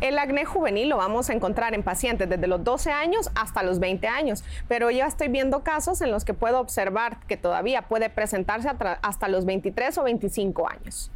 El acné juvenil lo vamos a encontrar en pacientes desde los 12 años hasta los 20 años, pero ya estoy viendo casos en los que puedo observar que todavía puede presentarse hasta los 23 o 25 años.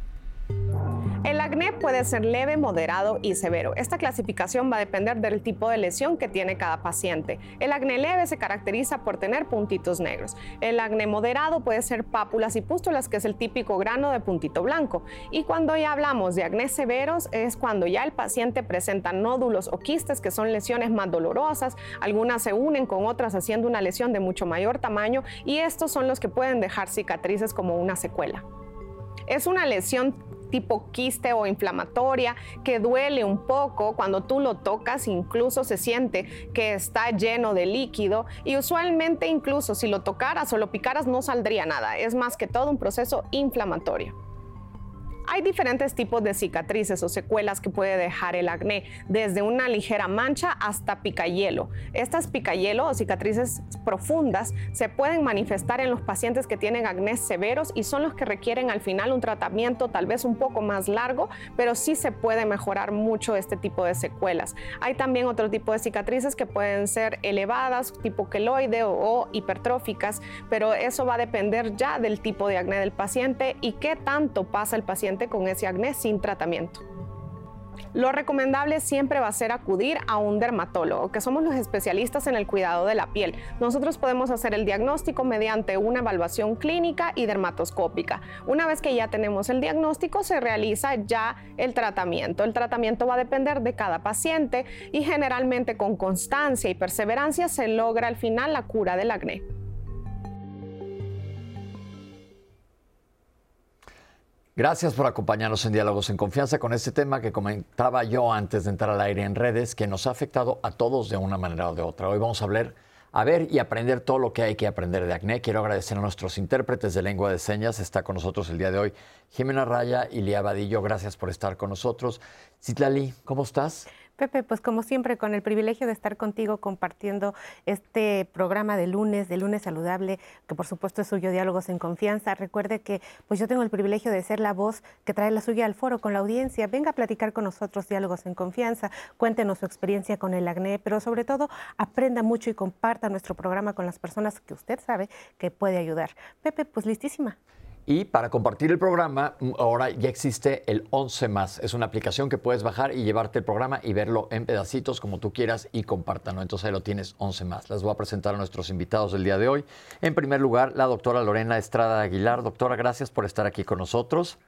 Acné puede ser leve, moderado y severo. Esta clasificación va a depender del tipo de lesión que tiene cada paciente. El acné leve se caracteriza por tener puntitos negros. El acné moderado puede ser pápulas y pústulas, que es el típico grano de puntito blanco. Y cuando ya hablamos de acné severos es cuando ya el paciente presenta nódulos o quistes, que son lesiones más dolorosas. Algunas se unen con otras haciendo una lesión de mucho mayor tamaño y estos son los que pueden dejar cicatrices como una secuela. Es una lesión tipo quiste o inflamatoria que duele un poco cuando tú lo tocas, incluso se siente que está lleno de líquido y usualmente incluso si lo tocaras o lo picaras no saldría nada, es más que todo un proceso inflamatorio. Hay diferentes tipos de cicatrices o secuelas que puede dejar el acné, desde una ligera mancha hasta picayelo. Estas picayelo o cicatrices profundas se pueden manifestar en los pacientes que tienen acné severos y son los que requieren al final un tratamiento tal vez un poco más largo, pero sí se puede mejorar mucho este tipo de secuelas. Hay también otro tipo de cicatrices que pueden ser elevadas, tipo queloide o, o hipertróficas, pero eso va a depender ya del tipo de acné del paciente y qué tanto pasa el paciente con ese acné sin tratamiento. Lo recomendable siempre va a ser acudir a un dermatólogo, que somos los especialistas en el cuidado de la piel. Nosotros podemos hacer el diagnóstico mediante una evaluación clínica y dermatoscópica. Una vez que ya tenemos el diagnóstico, se realiza ya el tratamiento. El tratamiento va a depender de cada paciente y generalmente con constancia y perseverancia se logra al final la cura del acné. Gracias por acompañarnos en Diálogos en Confianza con este tema que comentaba yo antes de entrar al aire en redes, que nos ha afectado a todos de una manera o de otra. Hoy vamos a hablar, a ver y aprender todo lo que hay que aprender de acné. Quiero agradecer a nuestros intérpretes de lengua de señas. Está con nosotros el día de hoy Jimena Raya y Lía Vadillo. Gracias por estar con nosotros. Citlali, ¿cómo estás? Pepe, pues como siempre, con el privilegio de estar contigo compartiendo este programa de lunes, de lunes saludable, que por supuesto es suyo, Diálogos en Confianza. Recuerde que pues yo tengo el privilegio de ser la voz que trae la suya al foro con la audiencia. Venga a platicar con nosotros Diálogos en Confianza, cuéntenos su experiencia con el acné, pero sobre todo aprenda mucho y comparta nuestro programa con las personas que usted sabe que puede ayudar. Pepe, pues listísima. Y para compartir el programa, mm, ahora ya existe el 11 más. Es una aplicación que puedes bajar y llevarte el programa y verlo en pedacitos como tú quieras y compártanlo. Entonces ahí lo tienes 11 más. Les voy a presentar a nuestros invitados del día de hoy. En primer lugar, la doctora Lorena Estrada Aguilar. Doctora, gracias por estar aquí con nosotros.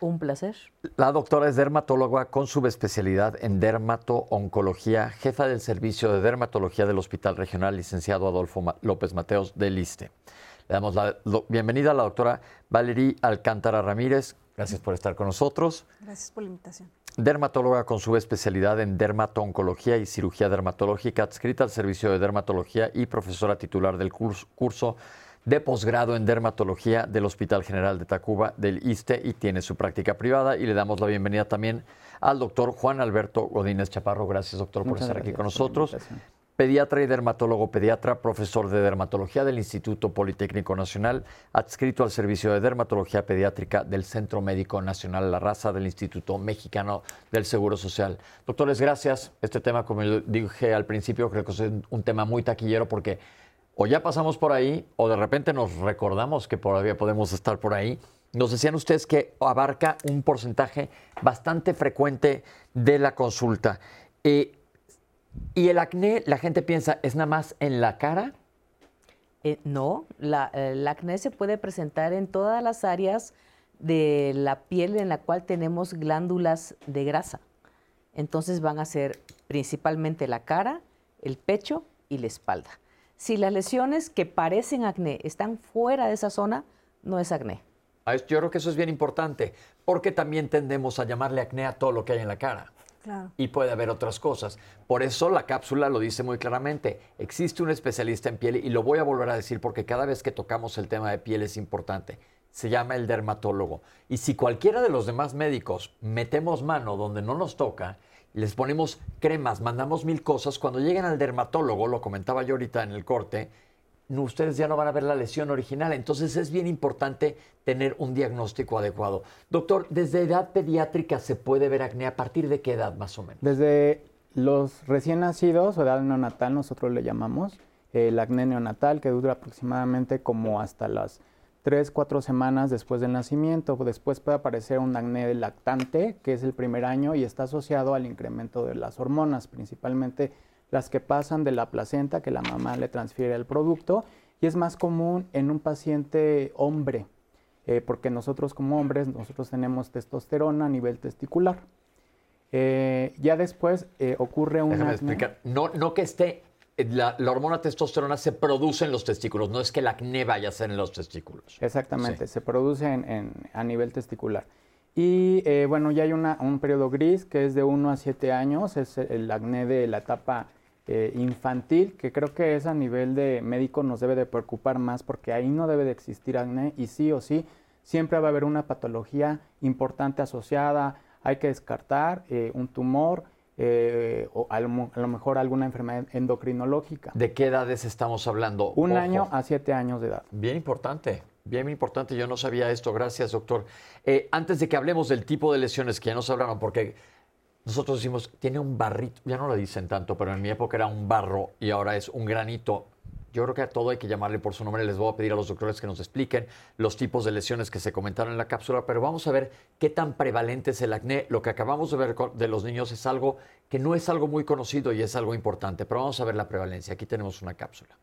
Un placer. La doctora es dermatóloga con subespecialidad en dermato-oncología, jefa del servicio de dermatología del Hospital Regional, licenciado Adolfo López Mateos del ISTE. Le damos la bienvenida a la doctora Valerie Alcántara Ramírez. Gracias por estar con nosotros. Gracias por la invitación. Dermatóloga con su especialidad en dermato-oncología y cirugía dermatológica, adscrita al servicio de dermatología y profesora titular del curso, de posgrado en dermatología del Hospital General de Tacuba del ISTE y tiene su práctica privada. Y le damos la bienvenida también al doctor Juan Alberto Godínez Chaparro. Gracias, doctor, por estar aquí con nosotros pediatra y dermatólogo pediatra, profesor de dermatología del Instituto Politécnico Nacional, adscrito al Servicio de Dermatología Pediátrica del Centro Médico Nacional La Raza del Instituto Mexicano del Seguro Social. Doctores, gracias. Este tema, como dije al principio, creo que es un tema muy taquillero porque o ya pasamos por ahí o de repente nos recordamos que todavía podemos estar por ahí. Nos decían ustedes que abarca un porcentaje bastante frecuente de la consulta. Eh, ¿Y el acné, la gente piensa, es nada más en la cara? Eh, no, la, el acné se puede presentar en todas las áreas de la piel en la cual tenemos glándulas de grasa. Entonces van a ser principalmente la cara, el pecho y la espalda. Si las lesiones que parecen acné están fuera de esa zona, no es acné. Yo creo que eso es bien importante, porque también tendemos a llamarle acné a todo lo que hay en la cara. Y puede haber otras cosas. Por eso la cápsula lo dice muy claramente. Existe un especialista en piel y lo voy a volver a decir porque cada vez que tocamos el tema de piel es importante. Se llama el dermatólogo. Y si cualquiera de los demás médicos metemos mano donde no nos toca, les ponemos cremas, mandamos mil cosas, cuando llegan al dermatólogo, lo comentaba yo ahorita en el corte, ustedes ya no van a ver la lesión original. Entonces es bien importante tener un diagnóstico adecuado. Doctor, ¿desde edad pediátrica se puede ver acné? ¿A partir de qué edad más o menos? Desde los recién nacidos o edad neonatal, nosotros le llamamos el acné neonatal, que dura aproximadamente como hasta las 3, 4 semanas después del nacimiento. Después puede aparecer un acné lactante, que es el primer año y está asociado al incremento de las hormonas, principalmente las que pasan de la placenta que la mamá le transfiere al producto y es más común en un paciente hombre, eh, porque nosotros como hombres, nosotros tenemos testosterona a nivel testicular. Eh, ya después eh, ocurre un... Déjame explicar, no, no que esté, la, hormona testosterona se produce en los testículos, no es que el acné vaya a ser en los testículos. Exactamente, se produce en, a nivel testicular. Y bueno, ya hay un periodo gris que es de 1 a 7 años, es el acné de la etapa eh, infantil, que creo que es a nivel de médico nos debe de preocupar más porque ahí no debe de existir acné y sí o sí siempre va a haber una patología importante asociada, hay que descartar eh, un tumor eh, o a lo, mejor alguna enfermedad endocrinológica. ¿De qué edades estamos hablando? Un año a siete años de edad. Bien importante. Bien importante, yo no sabía esto, gracias doctor. antes de que hablemos del tipo de lesiones que ya nos hablaron, porque nosotros decimos, tiene un barrito, ya no lo dicen tanto, pero en mi época era un barro y ahora es un granito. Yo creo que a todo hay que llamarle por su nombre. Les voy a pedir a los doctores que nos expliquen los tipos de lesiones que se comentaron en la cápsula, pero vamos a ver qué tan prevalente es el acné. Lo que acabamos de ver de los niños es algo que no es algo muy conocido y es algo importante, pero vamos a ver la prevalencia. Aquí tenemos una cápsula.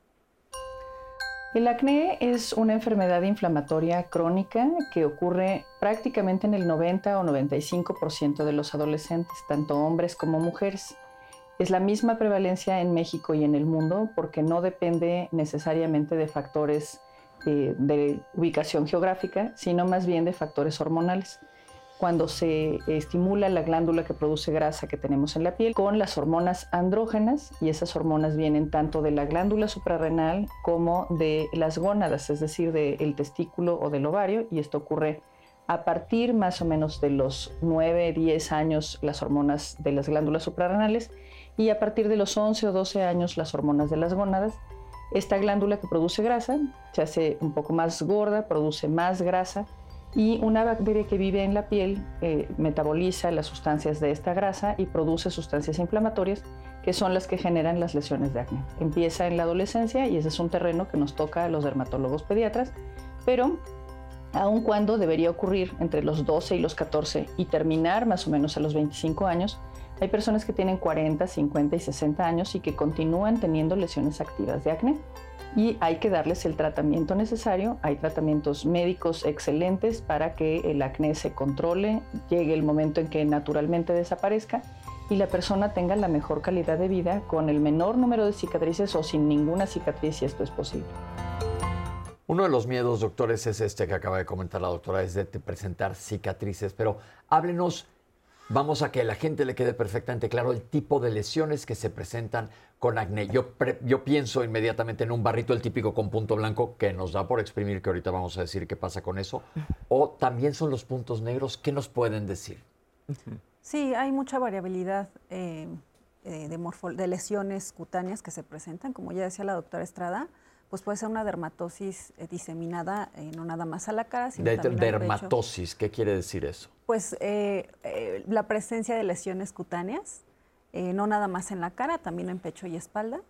El acné es una enfermedad inflamatoria crónica que ocurre prácticamente en el 90 o 95% de los adolescentes, tanto hombres como mujeres. Es la misma prevalencia en México y en el mundo porque no depende necesariamente de factores eh, de ubicación geográfica, sino más bien de factores hormonales cuando se estimula la glándula que produce grasa que tenemos en la piel con las hormonas andrógenas y esas hormonas vienen tanto de la glándula suprarrenal como de las gónadas, es decir, del testículo o del ovario y esto ocurre a partir más o menos de los 9, 10 años las hormonas de las glándulas suprarrenales y a partir de los 11 o 12 años las hormonas de las gónadas. Esta glándula que produce grasa se hace un poco más gorda, produce más grasa y una bacteria que vive en la piel eh, metaboliza las sustancias de esta grasa y produce sustancias inflamatorias que son las que generan las lesiones de acné. Empieza en la adolescencia y ese es un terreno que nos toca a los dermatólogos pediatras, pero aun cuando debería ocurrir entre los 12 y los 14 y terminar más o menos a los 25 años, hay personas que tienen 40, 50 y 60 años y que continúan teniendo lesiones activas de acné y hay que darles el tratamiento necesario. Hay tratamientos médicos excelentes para que el acné se controle, llegue el momento en que naturalmente desaparezca y la persona tenga la mejor calidad de vida con el menor número de cicatrices o sin ninguna cicatriz si esto es posible. Uno de los miedos, doctores, es este que acaba de comentar la doctora, es de presentar cicatrices, pero háblenos Vamos a que la gente le quede perfectamente claro el tipo de lesiones que se presentan con acné. Yo, yo pienso inmediatamente en un barrito, el típico con punto blanco, que nos da por exprimir, que ahorita vamos a decir qué pasa con eso. O también son los puntos negros. ¿Qué nos pueden decir? Sí, hay mucha variabilidad eh, eh, de, de lesiones cutáneas que se presentan. Como ya decía la doctora Estrada, pues puede ser una dermatosis eh, diseminada eh, no nada más a la cara, sino de, dermatosis, ¿qué quiere decir eso? Pues eh, la presencia de lesiones cutáneas, no nada más en la cara, también en pecho y espalda,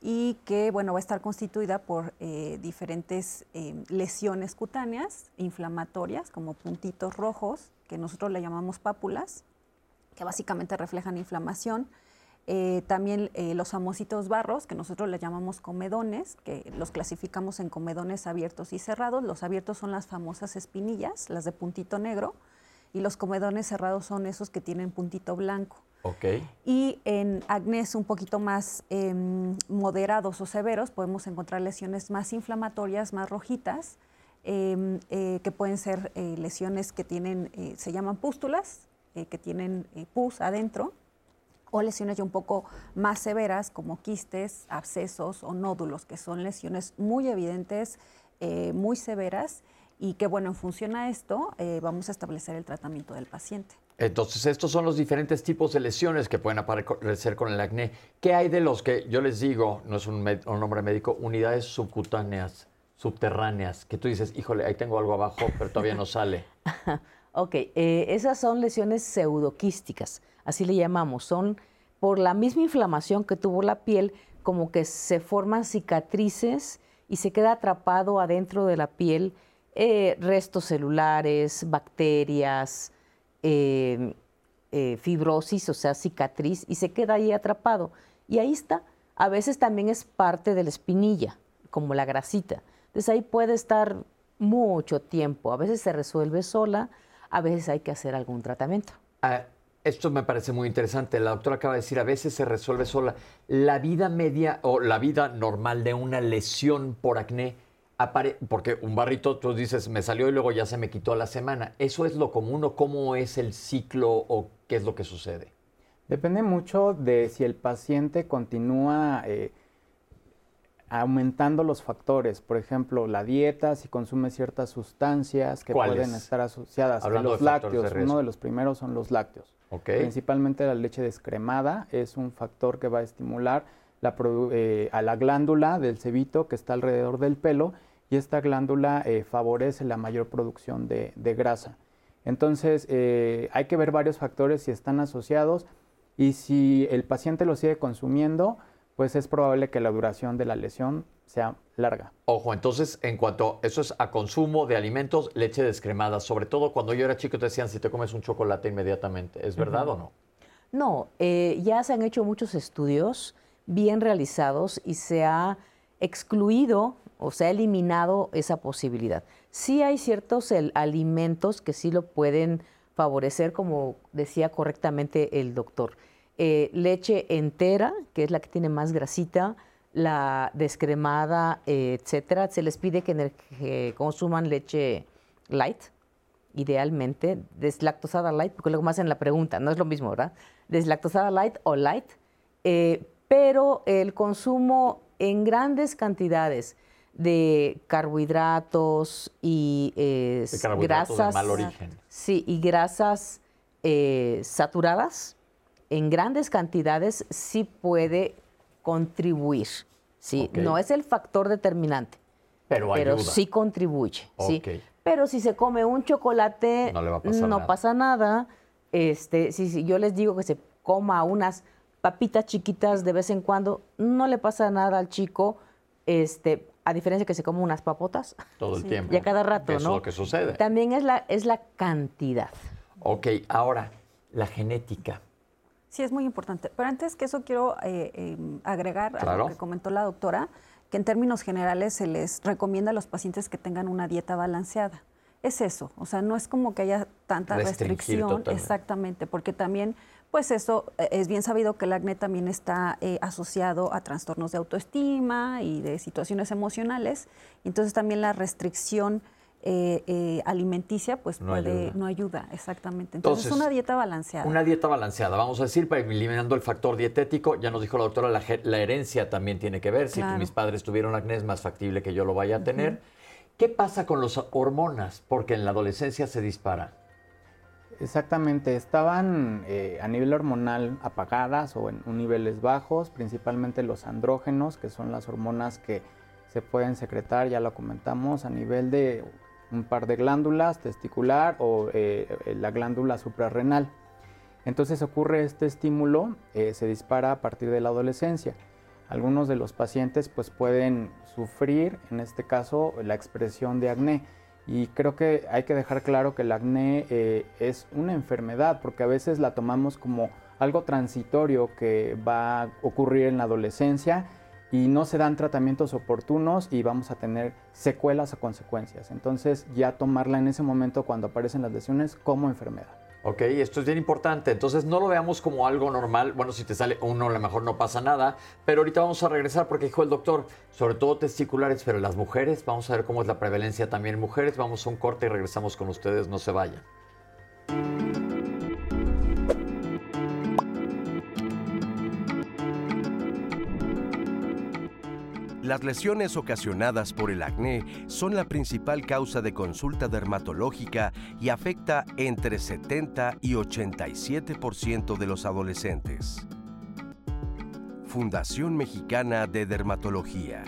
y que bueno va a estar constituida por diferentes lesiones cutáneas inflamatorias, como puntitos rojos, que nosotros le llamamos pápulas, que básicamente reflejan inflamación eh, también eh, los famositos barros, que nosotros le llamamos comedones, que los clasificamos en comedones abiertos y cerrados. Los abiertos son las famosas espinillas, las de puntito negro, y los comedones cerrados son esos que tienen puntito blanco. Okay. Y en acnés un poquito más em, moderados o severos podemos encontrar lesiones más inflamatorias, más rojitas, em, eh, que pueden ser lesiones que tienen, se llaman pústulas, que tienen pus adentro, o lesiones ya un poco más severas como quistes, abscesos o nódulos, que son lesiones muy evidentes, eh, muy severas y que bueno, en función a esto eh, vamos a establecer el tratamiento del paciente. Entonces, estos son los diferentes tipos de lesiones que pueden aparecer con el acné. ¿Qué hay de los que yo les digo, no es un, nombre médico, unidades subcutáneas, subterráneas, que tú dices, híjole, ahí tengo algo abajo, pero todavía no sale? ok, eh, esas son lesiones pseudoquísticas, así le llamamos. Son por la misma inflamación que tuvo la piel, como que se forman cicatrices y se queda atrapado adentro de la piel eh, restos celulares, bacterias, eh, eh, fibrosis, o sea, cicatriz, y se queda ahí atrapado. Y ahí está. A veces también es parte de la espinilla, como la grasita. Entonces ahí puede estar mucho tiempo. A veces se resuelve sola, a veces hay que hacer algún tratamiento. Ah, esto me parece muy interesante. La doctora acaba de decir, a veces se resuelve sola. La vida media o la vida normal de una lesión por acné porque un barrito, tú dices, me salió y luego ya se me quitó a la semana. ¿Eso es lo común o cómo es el ciclo o qué es lo que sucede? Depende mucho de si el paciente continúa eh, aumentando los factores. Por ejemplo, la dieta, si consume ciertas sustancias que pueden estar asociadas a los lácteos. Uno de los primeros son los lácteos. Principalmente la leche descremada es un factor que va a estimular eh, a la glándula del cebito que está alrededor del pelo y esta glándula eh, favorece la mayor producción de, grasa. Entonces, eh, hay que ver varios factores si están asociados y si el paciente lo sigue consumiendo, pues es probable que la duración de la lesión sea larga. Ojo, entonces, en cuanto eso es a consumo de alimentos, leche descremada, sobre todo cuando yo era chico te decían si te comes un chocolate inmediatamente, ¿es verdad o no? No, eh, ya se han hecho muchos estudios bien realizados y se ha excluido o se ha eliminado esa posibilidad. Sí hay ciertos alimentos que sí lo pueden favorecer, como decía correctamente el doctor. Eh, leche entera, que es la que tiene más grasita, la descremada, etcétera. Se les pide que, consuman leche light, idealmente, deslactosada light, porque luego me hacen la pregunta, no es lo mismo, ¿verdad? Deslactosada light o light, eh, pero el consumo en grandes cantidades de carbohidratos y eh, grasas. mal origen. Sí, y grasas eh, saturadas en grandes cantidades sí puede contribuir. Sí, no es el factor determinante. Pero, pero sí contribuye. ¿sí? Pero si se come un chocolate, no, pasa nada. Este, si, yo les digo que se coma unas papitas chiquitas de vez en cuando, no le pasa nada al chico. Este, a diferencia que se come unas papotas. Todo el tiempo. Y a cada rato, Eso ¿no? es lo que sucede. También es la, es la cantidad. Ok, ahora, la genética. Sí, es muy importante. Pero antes que eso quiero eh, em, agregar a lo que comentó la doctora, que en términos generales se les recomienda a los pacientes que tengan una dieta balanceada. Es eso, o sea, no es como que haya tanta restricción, exactamente, porque también pues eso eh, es bien sabido que el acné también está eh, asociado a trastornos de autoestima y de situaciones emocionales. Entonces también la restricción eh, alimenticia pues no puede, ayuda. no ayuda, exactamente. Entonces, una dieta balanceada. Una dieta balanceada, vamos a decir, para eliminando el factor dietético, ya nos dijo la doctora, la, herencia también tiene que ver. Si mis padres tuvieron acné es más factible que yo lo vaya a tener. ¿Qué pasa con las hormonas? Porque en la adolescencia se dispara. Exactamente, estaban eh, a nivel hormonal apagadas o en niveles bajos, principalmente los andrógenos, que son las hormonas que se pueden secretar, ya lo comentamos, a nivel de un par de glándulas, testicular o eh, la glándula suprarrenal. Entonces ocurre este estímulo, eh, se dispara a partir de la adolescencia. Algunos de los pacientes pues pueden sufrir, en este caso, la expresión de acné y creo que hay que dejar claro que el acné eh, es una enfermedad, porque a veces la tomamos como algo transitorio que va a ocurrir en la adolescencia y no se dan tratamientos oportunos y vamos a tener secuelas o consecuencias. Entonces ya tomarla en ese momento cuando aparecen las lesiones como enfermedad. Ok, esto es bien importante. Entonces no lo veamos como algo normal. Bueno, si te sale uno, a lo mejor no pasa nada. Pero ahorita vamos a regresar porque dijo el doctor, sobre todo testiculares, pero las mujeres, vamos a ver cómo es la prevalencia también en mujeres. Vamos a un corte y regresamos con ustedes. No se vayan. Las lesiones ocasionadas por el acné son la principal causa de consulta dermatológica y afecta entre 70 y 87% de los adolescentes. Fundación Mexicana de Dermatología.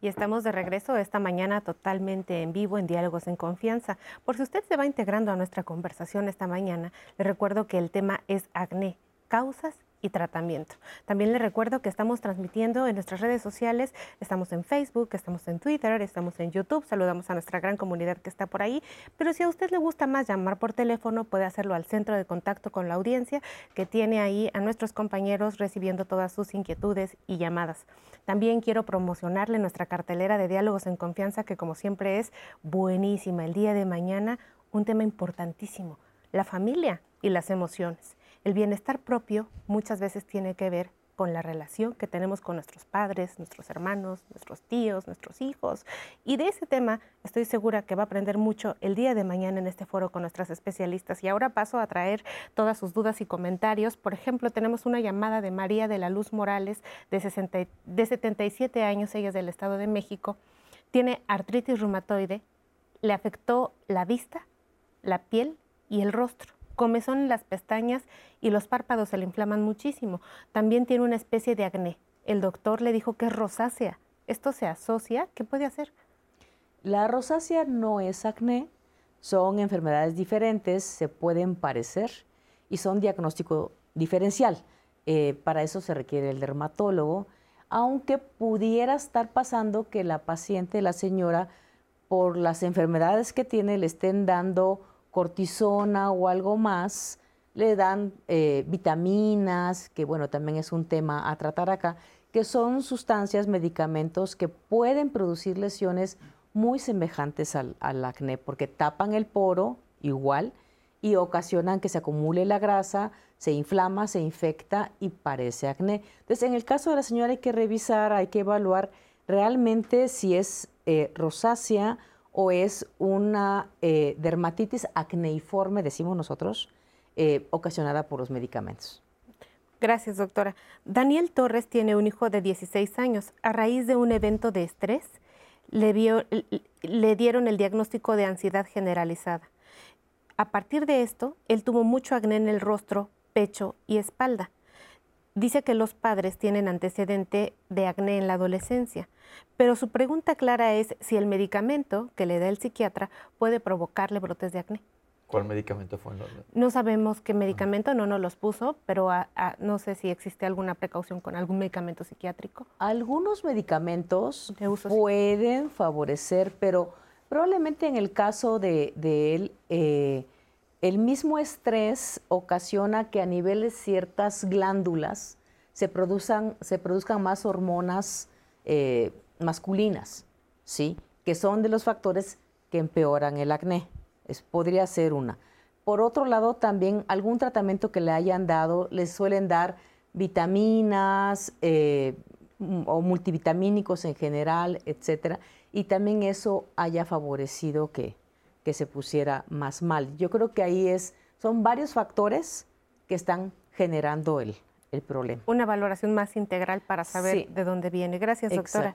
Y estamos de regreso esta mañana totalmente en vivo en Diálogos en Confianza. Por si usted se va integrando a nuestra conversación esta mañana, le recuerdo que el tema es acné, causas y tratamiento. También le recuerdo que estamos transmitiendo en nuestras redes sociales, estamos en Facebook, estamos en Twitter, estamos en YouTube, saludamos a nuestra gran comunidad que está por ahí, pero si a usted le gusta más llamar por teléfono, puede hacerlo al centro de contacto con la audiencia que tiene ahí a nuestros compañeros recibiendo todas sus inquietudes y llamadas. También quiero promocionarle nuestra cartelera de diálogos en confianza que como siempre es buenísima. El día de mañana un tema importantísimo, la familia y las emociones. El bienestar propio muchas veces tiene que ver con la relación que tenemos con nuestros padres, nuestros hermanos, nuestros tíos, nuestros hijos. Y de ese tema estoy segura que va a aprender mucho el día de mañana en este foro con nuestras especialistas. Y ahora paso a traer todas sus dudas y comentarios. Por ejemplo, tenemos una llamada de María de la Luz Morales, de, de 77 años, ella es del Estado de México. Tiene artritis reumatoide, le afectó la vista, la piel y el rostro comezón en las pestañas y los párpados se le inflaman muchísimo. También tiene una especie de acné. El doctor le dijo que es rosácea. ¿Esto se asocia? ¿Qué puede hacer? La rosácea no es acné, son enfermedades diferentes, se pueden parecer y son diagnóstico diferencial. Eh, para eso se requiere el dermatólogo, aunque pudiera estar pasando que la paciente, la señora, por las enfermedades que tiene, le estén dando cortisona o algo más, le dan eh, vitaminas, que bueno, también es un tema a tratar acá, que son sustancias, medicamentos que pueden producir lesiones muy semejantes al, acné, porque tapan el poro igual y ocasionan que se acumule la grasa, se inflama, se infecta y parece acné. Entonces, en el caso de la señora hay que revisar, hay que evaluar realmente si es eh, rosácea o es una eh, dermatitis acneiforme, decimos nosotros, eh, ocasionada por los medicamentos. Gracias, doctora. Daniel Torres tiene un hijo de 16 años. A raíz de un evento de estrés, le, le dieron el diagnóstico de ansiedad generalizada. A partir de esto, él tuvo mucho acné en el rostro, pecho y espalda. Dice que los padres tienen antecedente de acné en la adolescencia, pero su pregunta clara es si el medicamento que le da el psiquiatra puede provocarle brotes de acné. ¿Cuál medicamento fue? No sabemos qué medicamento, no nos los puso, pero no sé si existe alguna precaución con algún medicamento psiquiátrico. Algunos medicamentos pueden favorecer, pero probablemente en el caso de, él, eh, el mismo estrés ocasiona que a nivel de ciertas glándulas se produzcan, se produzcan más hormonas eh, masculinas, ¿sí? que son de los factores que empeoran el acné. Es, podría ser una. Por otro lado, también algún tratamiento que le hayan dado, les suelen dar vitaminas eh, o multivitamínicos en general, etcétera, y también eso haya favorecido que, que se pusiera más mal. Yo creo que ahí es, son varios factores que están generando el, problema. Una valoración más integral para saber de dónde viene. Gracias, doctora.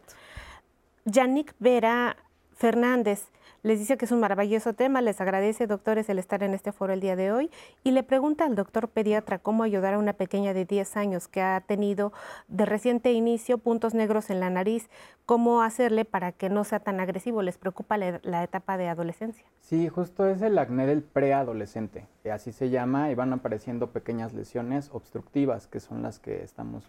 Yannick Vera Fernández les dice que es un maravilloso tema, les agradece, doctores, el estar en este foro el día de hoy y le pregunta al doctor pediatra cómo ayudar a una pequeña de 10 años que ha tenido de reciente inicio puntos negros en la nariz, cómo hacerle para que no sea tan agresivo, les preocupa la, etapa de adolescencia. Sí, justo es el acné del preadolescente, así se llama, y van apareciendo pequeñas lesiones obstructivas, que son las que estamos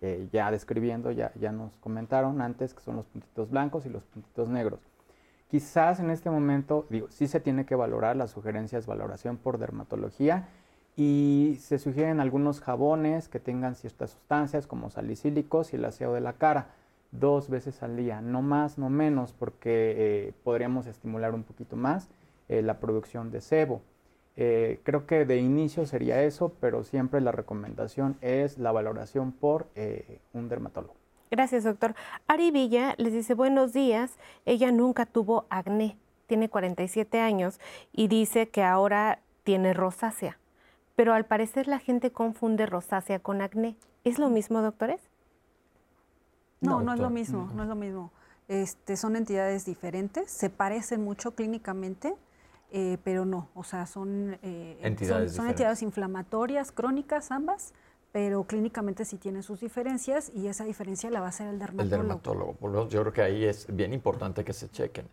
eh, ya describiendo, ya, ya nos comentaron antes, que son los puntitos blancos y los puntitos negros. Quizás en este momento, digo, sí se tiene que valorar, las sugerencias valoración por dermatología y se sugieren algunos jabones que tengan ciertas sustancias como salicílicos y el aseo de la cara dos veces al día, no más, no menos, porque eh, podríamos estimular un poquito más eh, la producción de sebo. Eh, creo que de inicio sería eso, pero siempre la recomendación es la valoración por un dermatólogo. Gracias, doctor. Ari Villa les dice buenos días. Ella nunca tuvo acné, tiene 47 años y dice que ahora tiene rosácea. Pero al parecer la gente confunde rosácea con acné. ¿Es lo mismo, doctores? No, no, es lo mismo, no es lo mismo. Este, son entidades diferentes, se parecen mucho clínicamente, eh, pero no, o sea, son, eh, entidades, son, entidades inflamatorias crónicas ambas, pero clínicamente sí tienen sus diferencias y esa diferencia la va a hacer el dermatólogo. El dermatólogo, yo creo que ahí es bien importante que se chequen.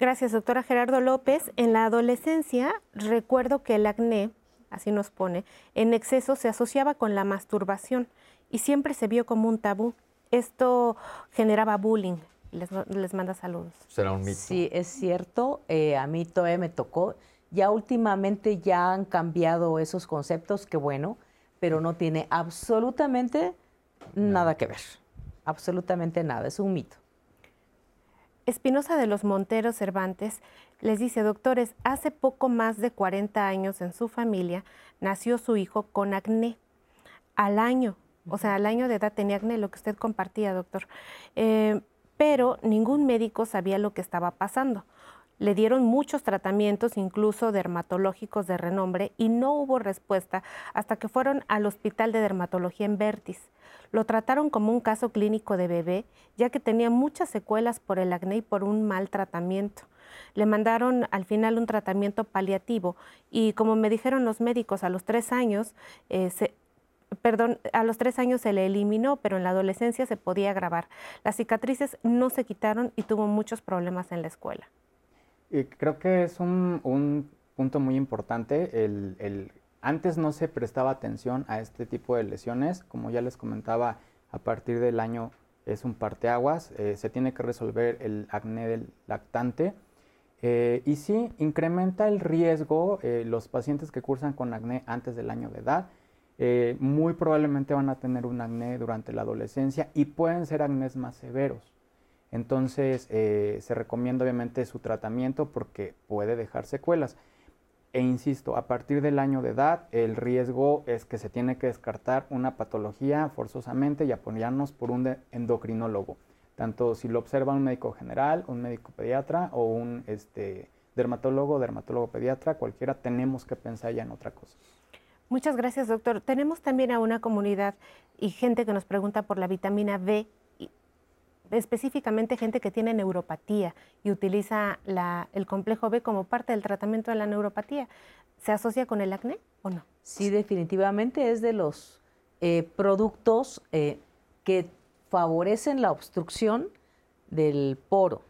Gracias, doctora Gerardo López. En la adolescencia recuerdo que el acné, así nos pone, en exceso se asociaba con la masturbación y siempre se vio como un tabú. Esto generaba bullying. Les, manda saludos. ¿Será un mito? Sí, es cierto. Eh, a mí todavía me tocó. Ya últimamente ya han cambiado esos conceptos, que bueno, pero no tiene absolutamente nada que ver. Absolutamente nada. Es un mito. Espinosa de los Monteros Cervantes les dice, doctores, hace poco más de 40 años en su familia nació su hijo con acné. Al año, o sea, al año de edad tenía acné, lo que usted compartía, doctor. Eh, pero ningún médico sabía lo que estaba pasando. Le dieron muchos tratamientos, incluso dermatológicos de renombre, y no hubo respuesta hasta que fueron al Hospital de Dermatología en Vertis. Lo trataron como un caso clínico de bebé, ya que tenía muchas secuelas por el acné y por un mal tratamiento. Le mandaron al final un tratamiento paliativo y como me dijeron los médicos, a los tres años eh, perdón, a los tres años se le eliminó, pero en la adolescencia se podía agravar. Las cicatrices no se quitaron y tuvo muchos problemas en la escuela. Creo que es un, punto muy importante antes no se prestaba atención a este tipo de lesiones, como ya les comentaba, a partir del año es un parteaguas, eh, se tiene que resolver el acné del lactante. Eh, y sí, incrementa el riesgo, eh, los pacientes que cursan con acné antes del año de edad, muy probablemente van a tener un acné durante la adolescencia y pueden ser acnés más severos. Entonces, se recomienda obviamente su tratamiento porque puede dejar secuelas. E insisto, a partir del año de edad, el riesgo es que se tiene que descartar una patología forzosamente y apoyarnos por un endocrinólogo. Tanto si lo observa un médico general, un médico pediatra o un este, dermatólogo, dermatólogo pediatra, cualquiera, tenemos que pensar ya en otra cosa. Muchas gracias, doctor. Tenemos también a una comunidad y gente que nos pregunta por la vitamina B específicamente gente que tiene neuropatía y utiliza el complejo B como parte del tratamiento de la neuropatía. ¿Se asocia con el acné o no? Sí, definitivamente es de los eh, productos eh, que favorecen la obstrucción del poro.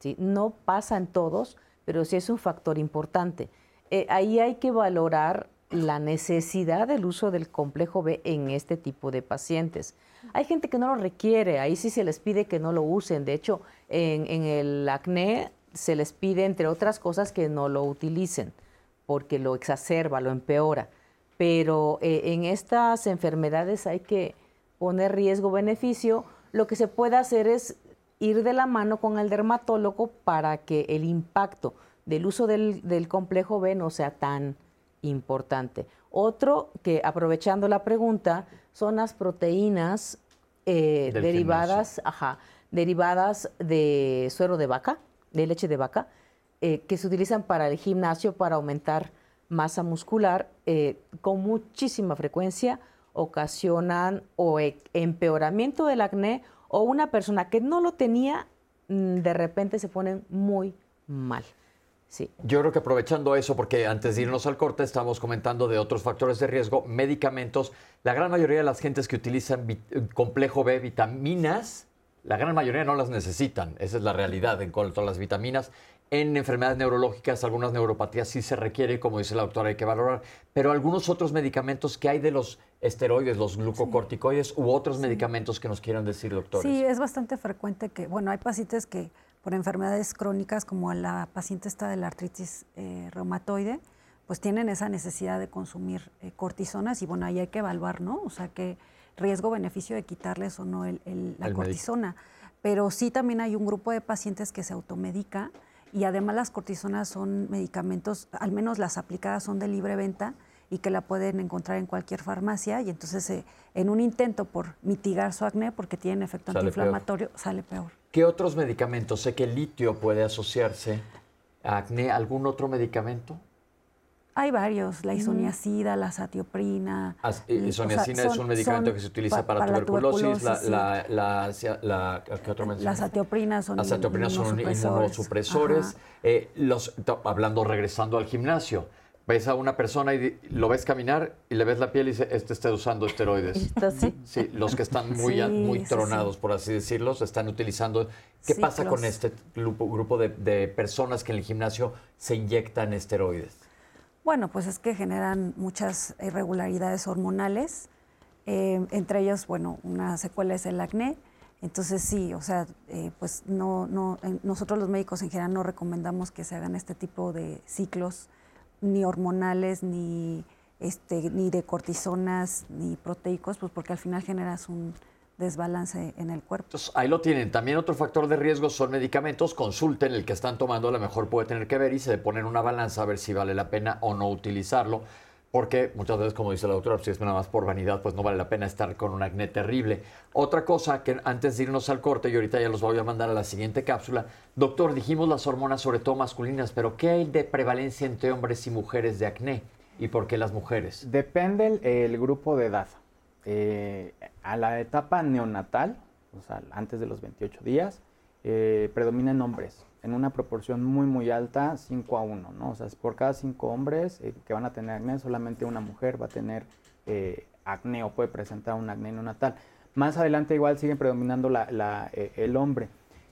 ¿sí? No pasa en todos, pero sí es un factor importante. Eh, ahí hay que valorar la necesidad del uso del complejo B en este tipo de pacientes. Hay gente que no lo requiere, ahí sí se les pide que no lo usen. De hecho, en, el acné se les pide, entre otras cosas, que no lo utilicen, porque lo exacerba, lo empeora. Pero eh, en estas enfermedades hay que poner riesgo-beneficio. Lo que se puede hacer es ir de la mano con el dermatólogo para que el impacto del uso del complejo B no sea tan importante. Otro que, aprovechando la pregunta, son las proteínas eh, derivadas, derivadas de suero de vaca, de leche de vaca, eh, que se utilizan para el gimnasio para aumentar masa muscular, eh, con muchísima frecuencia ocasionan o e, empeoramiento del acné o una persona que no lo tenía, mm, de repente se ponen muy mal. Yo creo que aprovechando eso, porque antes de irnos al corte estamos comentando de otros factores de riesgo, medicamentos. La gran mayoría de las gentes que utilizan complejo B, vitaminas, la gran mayoría no las necesitan. Esa es la realidad en cuanto a las vitaminas. En enfermedades neurológicas, algunas neuropatías sí se requiere, como dice la doctora, hay que valorar. Pero algunos otros medicamentos que hay de los esteroides, los glucocorticoides u otros medicamentos que nos quieran decir, doctores. Sí, es bastante frecuente que, bueno, hay pacientes que por enfermedades crónicas como la paciente está de la artritis eh, reumatoide, pues tienen esa necesidad de consumir eh, cortisonas y bueno, ahí hay que evaluar, ¿no? O sea, qué riesgo-beneficio de quitarles o no la cortisona. Pero sí también hay un grupo de pacientes que se automedica y además las cortisonas son medicamentos, al menos las aplicadas son de libre venta y que la pueden encontrar en cualquier farmacia y entonces eh, en un intento por mitigar su acné porque tienen efecto antiinflamatorio sale peor. ¿Qué otros medicamentos? Sé que el litio puede asociarse a acné. ¿Algún otro medicamento? Hay varios, la isoniacida, la satioprina. As- eh, isoniazida es un medicamento que se utiliza para, tuberculosis, la, la, la, la- ¿qué otro mencionas? Las satioprinas son Las satioprinas son inmunosupresores. Eh, los, hablando, regresando al gimnasio, ves a una persona y lo ves caminar y le ves la piel y dice, este está usando esteroides. Esto sí. Sí, los que están muy, Sí, muy sí, tronados, por así decirlo, se están utilizando. ¿Qué pasa con este grupo, grupo de, de personas que en el gimnasio se inyectan esteroides? Bueno, pues es que generan muchas irregularidades hormonales, eh, entre ellos, bueno, una secuela es el acné. Entonces sí, o sea, eh, pues no, no, nosotros los médicos en general no recomendamos que se hagan este tipo de ciclos, ni hormonales, ni, este, ni de cortisonas, ni proteicos, pues porque al final generas un desbalance en el cuerpo. Ahí lo tienen. También otro factor de riesgo son medicamentos. Consulten el que están tomando, a lo mejor puede tener que ver y se ponen una balanza a ver si vale la pena o no utilizarlo. Porque muchas veces, como dice la doctora, si es nada más por vanidad, pues no vale la pena estar con un acné terrible. Otra cosa que antes de irnos al corte, y ahorita ya los voy a mandar a la siguiente cápsula. Doctor, dijimos las hormonas sobre todo masculinas, pero ¿qué hay de prevalencia entre hombres y mujeres de acné? ¿Y por qué las mujeres? Depende el, el grupo de edad. Eh, a la etapa neonatal, o sea, antes de los 28 días, eh, predominan hombres en una proporción muy, muy alta, 5 a 1, ¿no? O sea, por cada 5 hombres eh, que van a tener acné, solamente una mujer va a tener eh, acné o puede presentar un acné neonatal. Más adelante igual sigue predominando la- eh, el hombre.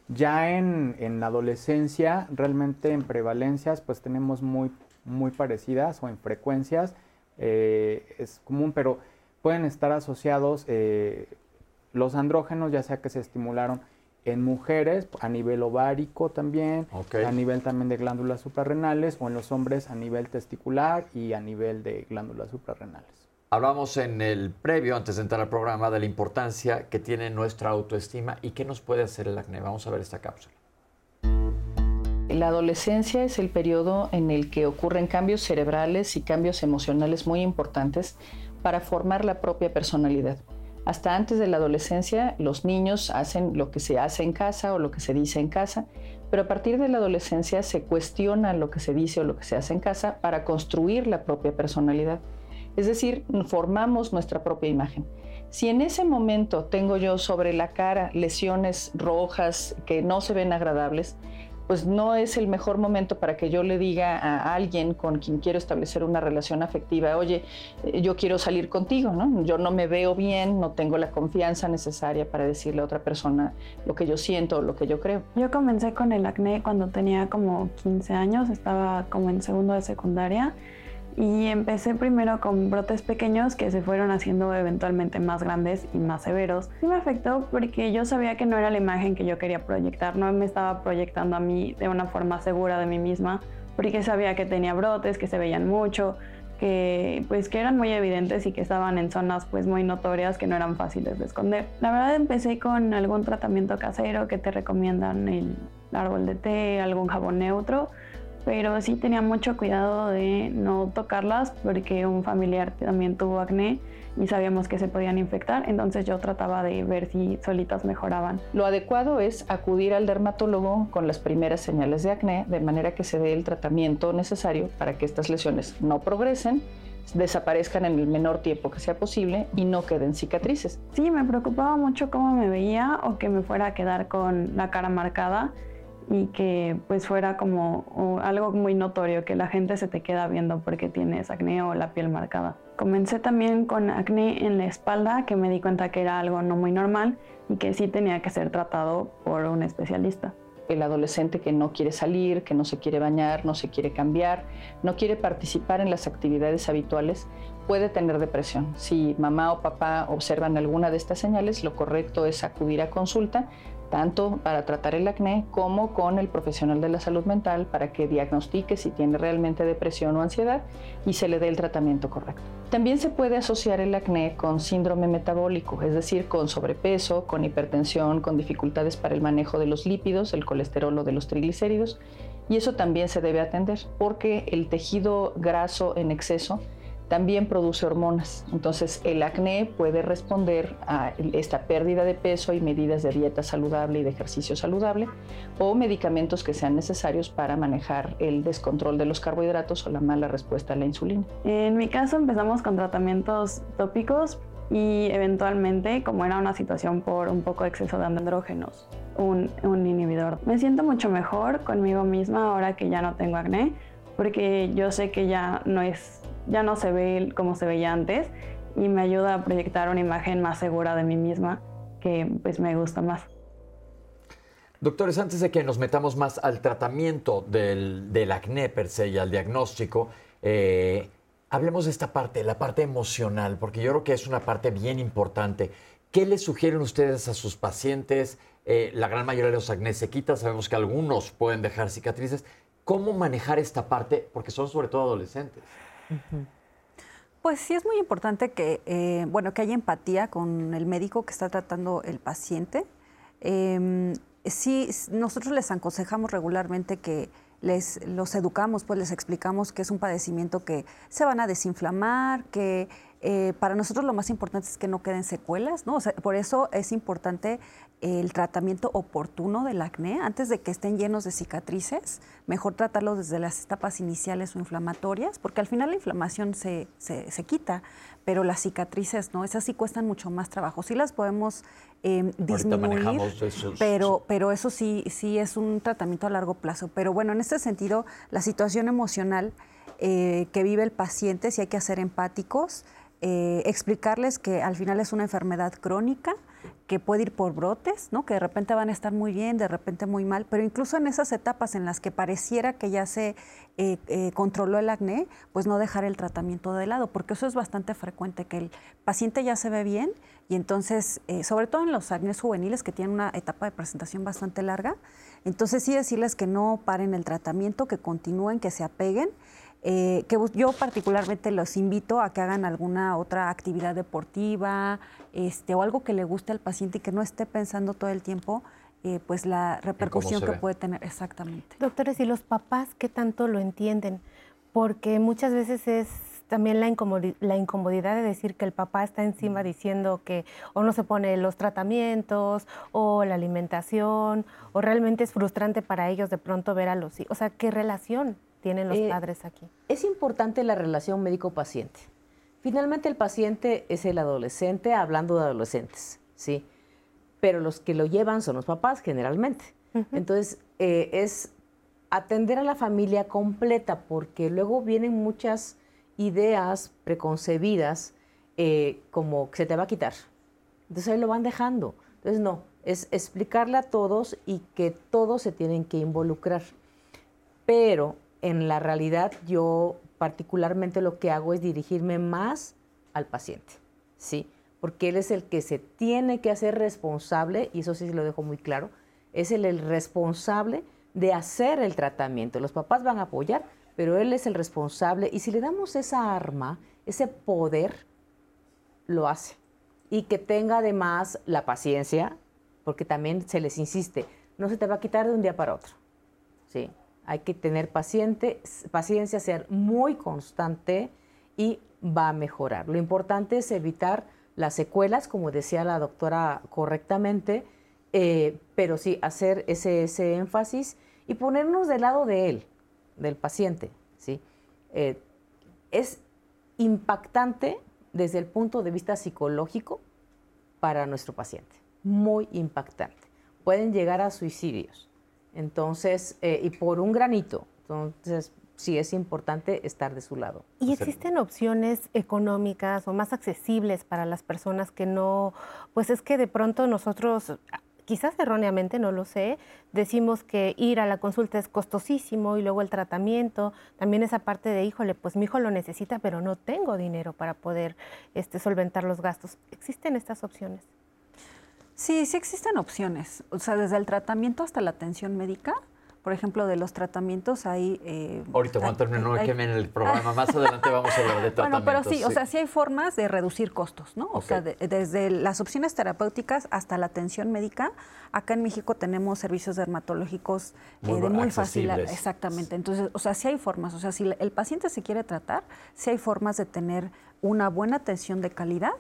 Ya en, en la adolescencia, realmente en prevalencias, pues tenemos muy, muy parecidas o en frecuencias, es común, pero pueden estar asociados los andrógenos, ya sea que se estimularon en mujeres a nivel ovárico también, a nivel también de glándulas suprarrenales, o en los hombres a nivel testicular y a nivel de glándulas suprarrenales. Hablamos en el previo, antes de entrar al programa, de la importancia que tiene nuestra autoestima y qué nos puede hacer el acné. Vamos a ver esta cápsula. La adolescencia es el periodo en el que ocurren cambios cerebrales y cambios emocionales muy importantes para formar la propia personalidad. Hasta antes de la adolescencia, los niños hacen lo que se hace en casa o lo que se dice en casa, pero a partir de la adolescencia se cuestiona lo que se dice o lo que se hace en casa para construir la propia personalidad. Es decir, formamos nuestra propia imagen. Si en ese momento tengo yo sobre la cara lesiones rojas que no se ven agradables, pues no es el mejor momento para que yo le diga a alguien con quien quiero establecer una relación afectiva, oye, eh, yo quiero salir contigo, ¿no? Yo no me veo bien, no tengo la confianza necesaria para decirle a otra persona lo que yo siento o lo que yo creo. Yo comencé con el acné cuando tenía como 15 años, estaba como en segundo de secundaria y empecé primero con brotes pequeños que se fueron haciendo eventualmente más grandes y más severos. Sí me afectó porque yo sabía que no era la imagen que yo quería proyectar, no me estaba proyectando a mí de una forma segura de mí misma, porque sabía que tenía brotes, que se veían mucho, que pues que eran muy evidentes y que estaban en zonas pues muy notorias que no eran fáciles de esconder. La verdad empecé con algún tratamiento casero que te recomiendan el árbol de té, algún jabón neutro, pero sí tenía mucho cuidado de no tocarlas porque un familiar también tuvo acné y sabíamos que se podían infectar, entonces yo trataba de ver si solitas mejoraban. Lo adecuado es acudir al dermatólogo con las primeras señales de acné, de manera que se dé el tratamiento necesario para que estas lesiones no progresen, desaparezcan en el menor tiempo que sea posible y no queden cicatrices. Sí, me preocupaba mucho cómo me veía o que me fuera a quedar con la cara marcada y que pues fuera como algo muy notorio que la gente se te queda viendo porque tienes acné o la piel marcada. Comencé también con acné en la espalda que me di cuenta que era algo no muy normal y que sí tenía que ser tratado por un especialista. El adolescente que no quiere salir, que no se quiere bañar, no se quiere cambiar, no quiere participar en las actividades habituales, puede tener depresión. Si mamá o papá observan alguna de estas señales, lo correcto es acudir a consulta tanto para tratar el acné como con el profesional de la salud mental para que diagnostique si tiene realmente depresión o ansiedad y se le dé el tratamiento correcto. También se puede asociar el acné con síndrome metabólico, es decir, con sobrepeso, con hipertensión, con dificultades para el manejo de los lípidos, el colesterol o de los triglicéridos, y eso también se debe atender porque el tejido graso en exceso también produce hormonas. Entonces, el acné puede responder a esta pérdida de peso y medidas de dieta saludable y de ejercicio saludable o medicamentos que sean necesarios para manejar el descontrol de los carbohidratos o la mala respuesta a la insulina. En mi caso empezamos con tratamientos tópicos y eventualmente, como era una situación por un poco exceso de andrógenos, un, un inhibidor. Me siento mucho mejor conmigo misma ahora que ya no tengo acné, porque yo sé que ya no es ya no se ve como se veía antes y me ayuda a proyectar una imagen más segura de mí misma que pues me gusta más. Doctores, antes de que nos metamos más al tratamiento del, del acné per se y al diagnóstico, eh, hablemos de esta parte, la parte emocional, porque yo creo que es una parte bien importante. ¿Qué le sugieren ustedes a sus pacientes? Eh, la gran mayoría de los acné se quita, sabemos que algunos pueden dejar cicatrices. ¿Cómo manejar esta parte? Porque son sobre todo adolescentes. Pues sí es muy importante que, eh, bueno, que haya empatía con el médico que está tratando el paciente. Em, sí, nosotros les aconsejamos regularmente que les los educamos, pues les explicamos que es un padecimiento que se van a desinflamar, que eh, para nosotros lo más importante es que no queden secuelas, ¿no? por eso es importante el tratamiento oportuno del acné antes de que estén llenos de cicatrices. Mejor tratarlo desde las etapas iniciales o inflamatorias, porque al final la inflamación se, se, quita, pero las cicatrices no, esas sí cuestan mucho más trabajo. Sí las podemos eh, disminuir, pero, pero eso sí, sí es un tratamiento a largo plazo. Pero bueno, en este sentido, la situación emocional eh, que vive el paciente, sí hay que ser empáticos. Eh, explicarles que al final es una enfermedad crónica, que puede ir por brotes, ¿no? que de repente van a estar muy bien, de repente muy mal, pero incluso en esas etapas en las que pareciera que ya se eh, eh, controló el acné, pues no dejar el tratamiento de lado, porque eso es bastante frecuente, que el paciente ya se ve bien y entonces, sobre todo en los acné juveniles que tienen una etapa de presentación bastante larga, entonces sí decirles que no paren el tratamiento, que continúen, que se apeguen eh, que yo particularmente los invito a que hagan alguna otra actividad deportiva este, o algo que le guste al paciente y que no esté pensando todo el tiempo eh, pues la repercusión que puede tener exactamente. Doctores, ¿y los papás qué tanto lo entienden? Porque muchas veces es también la, la incomodidad de decir que el papá está encima diciendo que o no se pone los tratamientos o la alimentación o realmente es frustrante para ellos de pronto ver a los hijos. O sea, ¿qué relación tienen los eh, padres aquí? Es importante la relación médico-paciente. Finalmente el paciente es el adolescente, hablando de adolescentes, ¿sí? Pero los que lo llevan son los papás generalmente. Entonces, eh, es atender a la familia completa, porque luego vienen muchas ideas preconcebidas eh, como que se te va a quitar. Entonces ahí lo van dejando. Entonces, no, es explicarle a todos y que todos se tienen que involucrar. Pero en la realidad yo particularmente lo que hago es dirigirme más al paciente, ¿sí? Porque él es el que se tiene que hacer responsable, y eso sí lo dejo muy claro, es el, el responsable de hacer el tratamiento. Los papás van a apoyar, pero él es el responsable y si le damos esa arma, ese poder, lo hace. Y que tenga además la paciencia, porque también se les insiste, no se te va a quitar de un día para otro. ¿sí? Hay que tener paciente, paciencia, ser muy constante y va a mejorar. Lo importante es evitar las secuelas, como decía la doctora correctamente, eh, pero sí hacer ese, énfasis y ponernos del lado de él, del paciente. ¿sí? Eh, es impactante desde el punto de vista psicológico para nuestro paciente, muy impactante. Pueden llegar a suicidios. Entonces, eh, y por un granito. Entonces, sí es importante estar de su lado. ¿Y existen opciones económicas o más accesibles para las personas que no, pues es que de pronto nosotros, quizás erróneamente, no lo sé, decimos que ir a la consulta es costosísimo y luego el tratamiento, también esa parte de, híjole, pues mi hijo lo necesita, pero no tengo dinero para poder este, solventar los gastos. ¿Existen estas opciones? Sí, sí existen opciones. O sea, desde el tratamiento hasta la atención médica. Por ejemplo, de los tratamientos hay... Eh, Ahorita a terminar, no en el programa, más adelante vamos a hablar de tratamientos. Bueno, pero sí, o sea, sí. hay formas de reducir costos, ¿no? O sea, desde las opciones terapéuticas hasta la atención médica, acá en México tenemos servicios dermatológicos eh, de muy fácil... Exactamente, entonces, o sea, sí hay formas, o sea, si el paciente se quiere tratar, sí hay formas de tener una buena atención de calidad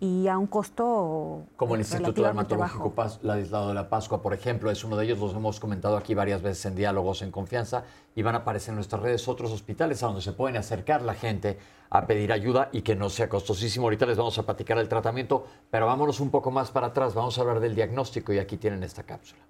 y a un costo como el Instituto Dermatológico Ladislao de la Pascua, por ejemplo, es uno de ellos, los hemos comentado aquí varias veces en diálogos en confianza y van a aparecer en nuestras redes otros hospitales a donde se pueden acercar la gente a pedir ayuda y que no sea costosísimo. Ahorita les vamos a platicar el tratamiento, pero vámonos un poco más para atrás, vamos a hablar del diagnóstico y aquí tienen esta cápsula.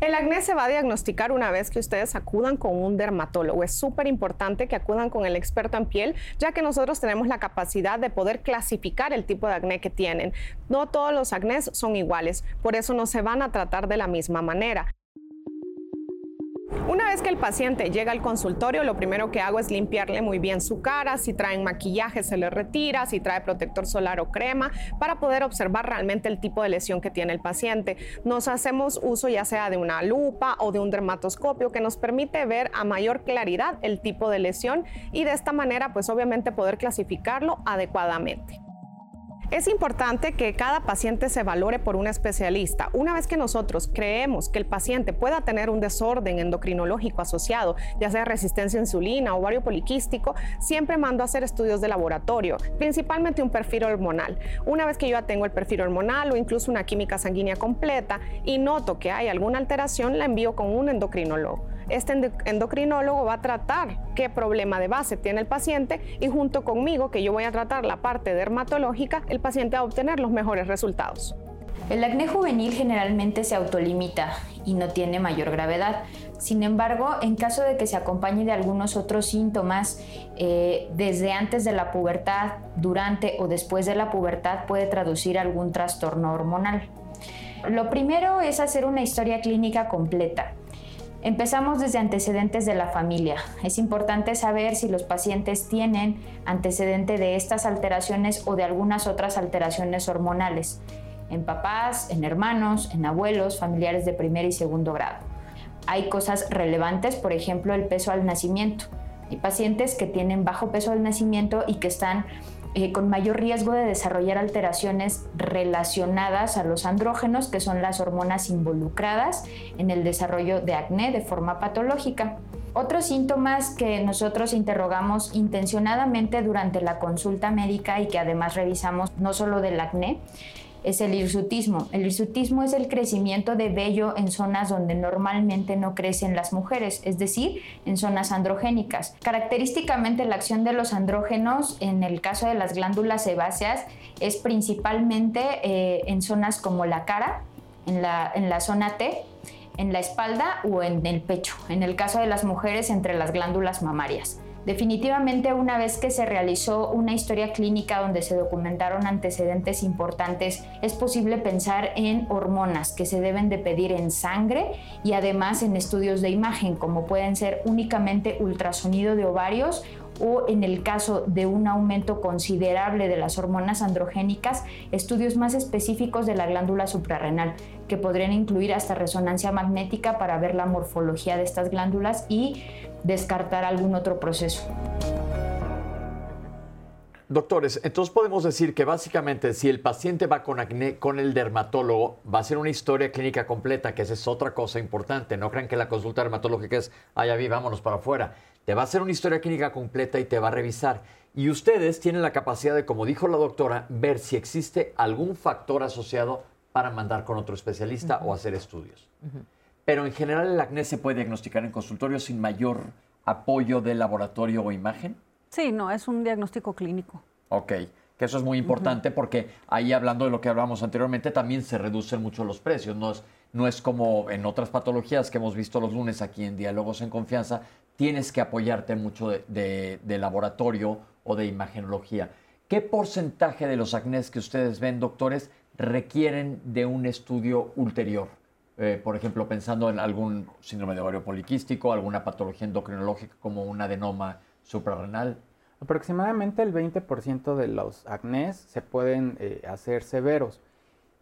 El acné se va a diagnosticar una vez que ustedes acudan con un dermatólogo. Es súper importante que acudan con el experto en piel, ya que nosotros tenemos la capacidad de poder clasificar el tipo de acné que tienen. No todos los acnés son iguales, por eso no se van a tratar de la misma manera. Una vez que el paciente llega al consultorio, lo primero que hago es limpiarle muy bien su cara. Si traen maquillaje, se le retira. Si trae protector solar o crema, para poder observar realmente el tipo de lesión que tiene el paciente. Nos hacemos uso ya sea de una lupa o de un dermatoscopio que nos permite ver a mayor claridad el tipo de lesión y de esta manera, pues obviamente poder clasificarlo adecuadamente. Es importante que cada paciente se valore por un especialista. Una vez que nosotros creemos que el paciente pueda tener un desorden endocrinológico asociado, ya sea resistencia a insulina, o ovario poliquístico, siempre mando a hacer estudios de laboratorio, principalmente un perfil hormonal. Una vez que yo ya tengo el perfil hormonal o incluso una química sanguínea completa y noto que hay alguna alteración, la envío con un endocrinólogo este endocrinólogo va a tratar qué problema de base tiene el paciente y junto conmigo, que yo voy a tratar la parte dermatológica, el paciente va a obtener los mejores resultados. El acné juvenil generalmente se autolimita y no tiene mayor gravedad. Sin embargo, en caso de que se acompañe de algunos otros síntomas eh, desde antes de la pubertad, durante o después de la pubertad, puede traducir algún trastorno hormonal. Lo primero es hacer una historia clínica completa. Empezamos desde antecedentes de la familia. Es importante saber si los pacientes tienen antecedente de estas alteraciones o de algunas otras alteraciones hormonales, en papás, en hermanos, en abuelos, familiares de primer y segundo grado. Hay cosas relevantes, por ejemplo, el peso al nacimiento. Hay pacientes que tienen bajo peso al nacimiento y que están eh, con mayor riesgo de desarrollar alteraciones relacionadas a los andrógenos, que son las hormonas involucradas en el desarrollo de acné de forma patológica. Otros síntomas que nosotros interrogamos intencionadamente durante la consulta médica y que además revisamos no solo del acné, es el hirsutismo. El hirsutismo es el crecimiento de vello en zonas donde normalmente no crecen las mujeres, es decir, en zonas androgénicas. Característicamente la acción de los andrógenos en el caso de las glándulas sebáceas es principalmente eh, en zonas como la cara, en la, en la zona T, en la espalda o en el pecho. En el caso de las mujeres, entre las glándulas mamarias. Definitivamente una vez que se realizó una historia clínica donde se documentaron antecedentes importantes, es posible pensar en hormonas que se deben de pedir en sangre y además en estudios de imagen, como pueden ser únicamente ultrasonido de ovarios o en el caso de un aumento considerable de las hormonas androgénicas, estudios más específicos de la glándula suprarrenal, que podrían incluir hasta resonancia magnética para ver la morfología de estas glándulas y descartar algún otro proceso. Doctores, entonces podemos decir que básicamente si el paciente va con acné con el dermatólogo, va a ser una historia clínica completa, que esa es otra cosa importante. No crean que la consulta dermatológica es, ay, vi, vámonos para afuera. Te va a hacer una historia clínica completa y te va a revisar. Y ustedes tienen la capacidad de, como dijo la doctora, ver si existe algún factor asociado para mandar con otro especialista o hacer estudios. Pero en general el acné se puede diagnosticar en consultorio sin mayor apoyo de laboratorio o imagen. Sí, no, es un diagnóstico clínico. Ok, que eso es muy importante porque ahí hablando de lo que hablábamos anteriormente también se reducen mucho los precios. No es, no es como en otras patologías que hemos visto los lunes aquí en Diálogos en Confianza, tienes que apoyarte mucho de, laboratorio o de imagenología. ¿Qué porcentaje de los acnés que ustedes ven, doctores, requieren de un estudio ulterior? Eh, por ejemplo, pensando en algún síndrome de ovario poliquístico, alguna patología endocrinológica como un adenoma suprarrenal. Aproximadamente el 20% de los acnés se pueden eh, hacer severos.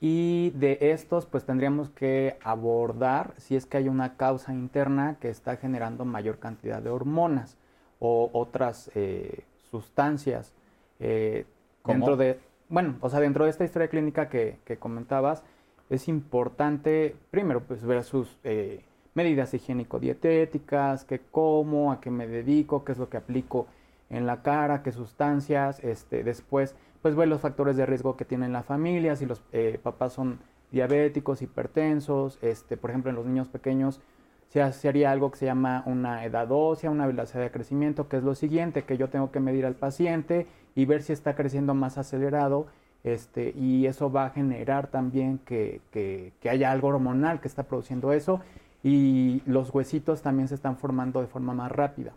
Y de estos, pues tendríamos que abordar si es que hay una causa interna que está generando mayor cantidad de hormonas o otras eh, sustancias. Eh, dentro de, bueno, o sea, dentro de esta historia clínica que, comentabas, es importante, primero, pues ver sus eh, medidas higiénico-dietéticas, qué como, a qué me dedico, qué es lo que aplico en la cara, qué sustancias, este, después pues ver los factores de riesgo que tienen la familia, si los eh, papás son diabéticos, hipertensos, este, por ejemplo en los niños pequeños se haría algo que se llama una edad ósea, una velocidad de crecimiento, que es lo siguiente, que yo tengo que medir al paciente y ver si está creciendo más acelerado, este, y eso va a generar también que, que, que haya algo hormonal que está produciendo eso, y los huesitos también se están formando de forma más rápida.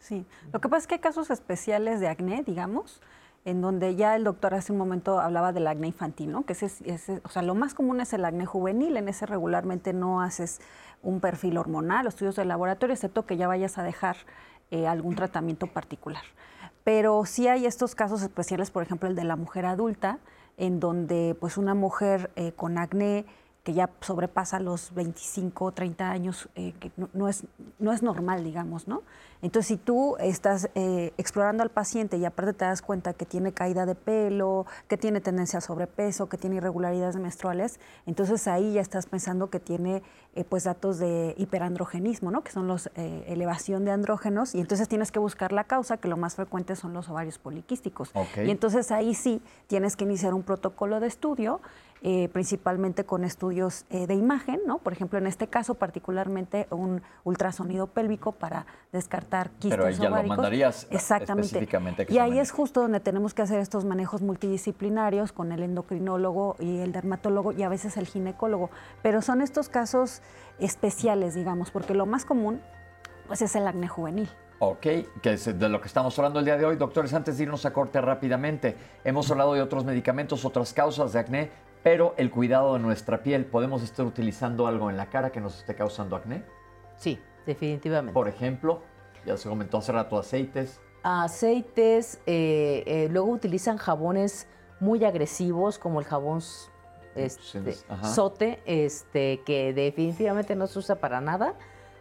Sí, lo que pasa es que hay casos especiales de acné, digamos, en donde ya el doctor hace un momento hablaba del acné infantil, ¿no? Que ese, o sea, lo más común es el acné juvenil, en ese regularmente no haces un perfil hormonal estudios de laboratorio, excepto que ya vayas a dejar eh, algún tratamiento particular. Pero sí hay estos casos especiales, por ejemplo, el de la mujer adulta, en donde pues una mujer eh, con acné que ya sobrepasa los 25 o 30 años, eh, que no, es, no es normal, digamos, ¿no? Entonces, si tú estás eh, explorando al paciente y aparte te das cuenta que tiene caída de pelo, que tiene tendencia a sobrepeso, que tiene irregularidades menstruales, entonces ahí ya estás pensando que tiene eh, pues datos de hiperandrogenismo, ¿no? Que son los elevación de andrógenos y entonces tienes que buscar la causa, que lo más frecuente son los ovarios poliquísticos. Y entonces ahí sí tienes que iniciar un protocolo de estudio eh, principalmente con estudios eh, de imagen, ¿no? Por ejemplo, en este caso particularmente un ultrasonido pélvico para descartar quistes Pero ahí ya lo mandarías Exactamente. específicamente. y ahí es justo donde tenemos que hacer estos manejos multidisciplinarios con el endocrinólogo y el dermatólogo y a veces el ginecólogo. Pero son estos casos especiales, digamos, porque lo más común pues es el acné juvenil. Ok, que es de lo que estamos hablando el día de hoy. Doctores, antes de irnos a corte rápidamente, hemos hablado de otros medicamentos, otras causas de acné, pero el cuidado de nuestra piel, ¿podemos estar utilizando algo en la cara que nos esté causando acné? Sí, definitivamente. Por ejemplo, ya se comentó hace rato aceites. Aceites, eh, eh, luego utilizan jabones muy agresivos como el jabón este, sote, este, que definitivamente no se usa para nada,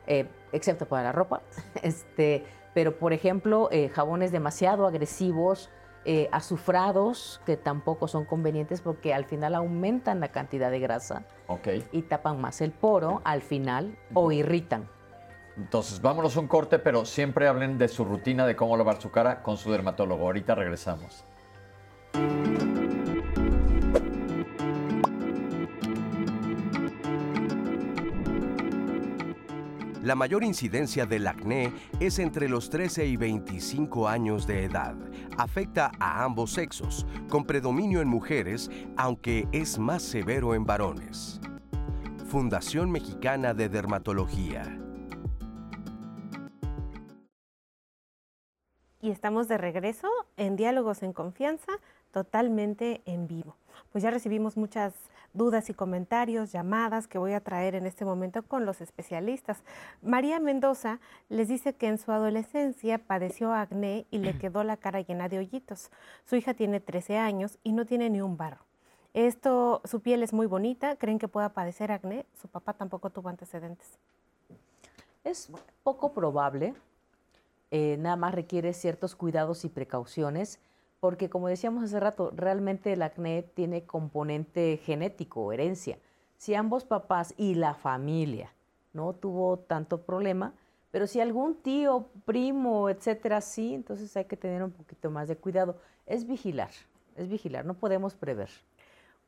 eh, excepto para la ropa. Este, pero, por ejemplo, jabones demasiado agresivos, eh, azufrados, que tampoco son convenientes porque al final aumentan la cantidad de grasa y tapan más el poro al final o irritan. Entonces, vámonos a un corte, pero siempre hablen de su rutina de cómo lavar su cara con su dermatólogo. Ahorita regresamos. La mayor incidencia del acné es entre los 13 y 25 años de edad. Afecta a ambos sexos, con predominio en mujeres, aunque es más severo en varones. Fundación Mexicana de Dermatología. Y estamos de regreso en Diálogos en Confianza, totalmente en vivo. Pues ya recibimos muchas dudas y comentarios, llamadas que voy a traer en este momento con los especialistas. María Mendoza les dice que en su adolescencia padeció acné y le quedó la cara llena de hoyitos. Su hija tiene 13 años y no tiene ni un barro. Esto, su piel es muy bonita, creen que pueda padecer acné, su papá tampoco tuvo antecedentes. Es poco probable, eh, nada más requiere ciertos cuidados y precauciones porque como decíamos hace rato, realmente el acné tiene componente genético, herencia. Si ambos papás y la familia no tuvo tanto problema, pero si algún tío, primo, etcétera, sí, entonces hay que tener un poquito más de cuidado. Es vigilar, es vigilar, no podemos prever.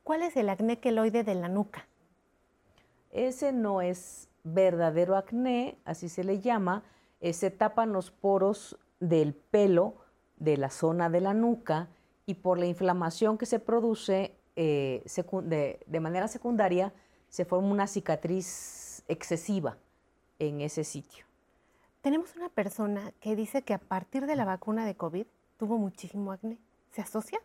¿Cuál es el acné queloide de la nuca? Ese no es verdadero acné, así se le llama. Eh, se tapan los poros del pelo de la zona de la nuca y por la inflamación que se produce eh, de, manera secundaria se forma una cicatriz excesiva en ese sitio. Tenemos una persona que dice que a partir de la vacuna de COVID tuvo muchísimo acné. ¿Se asocia?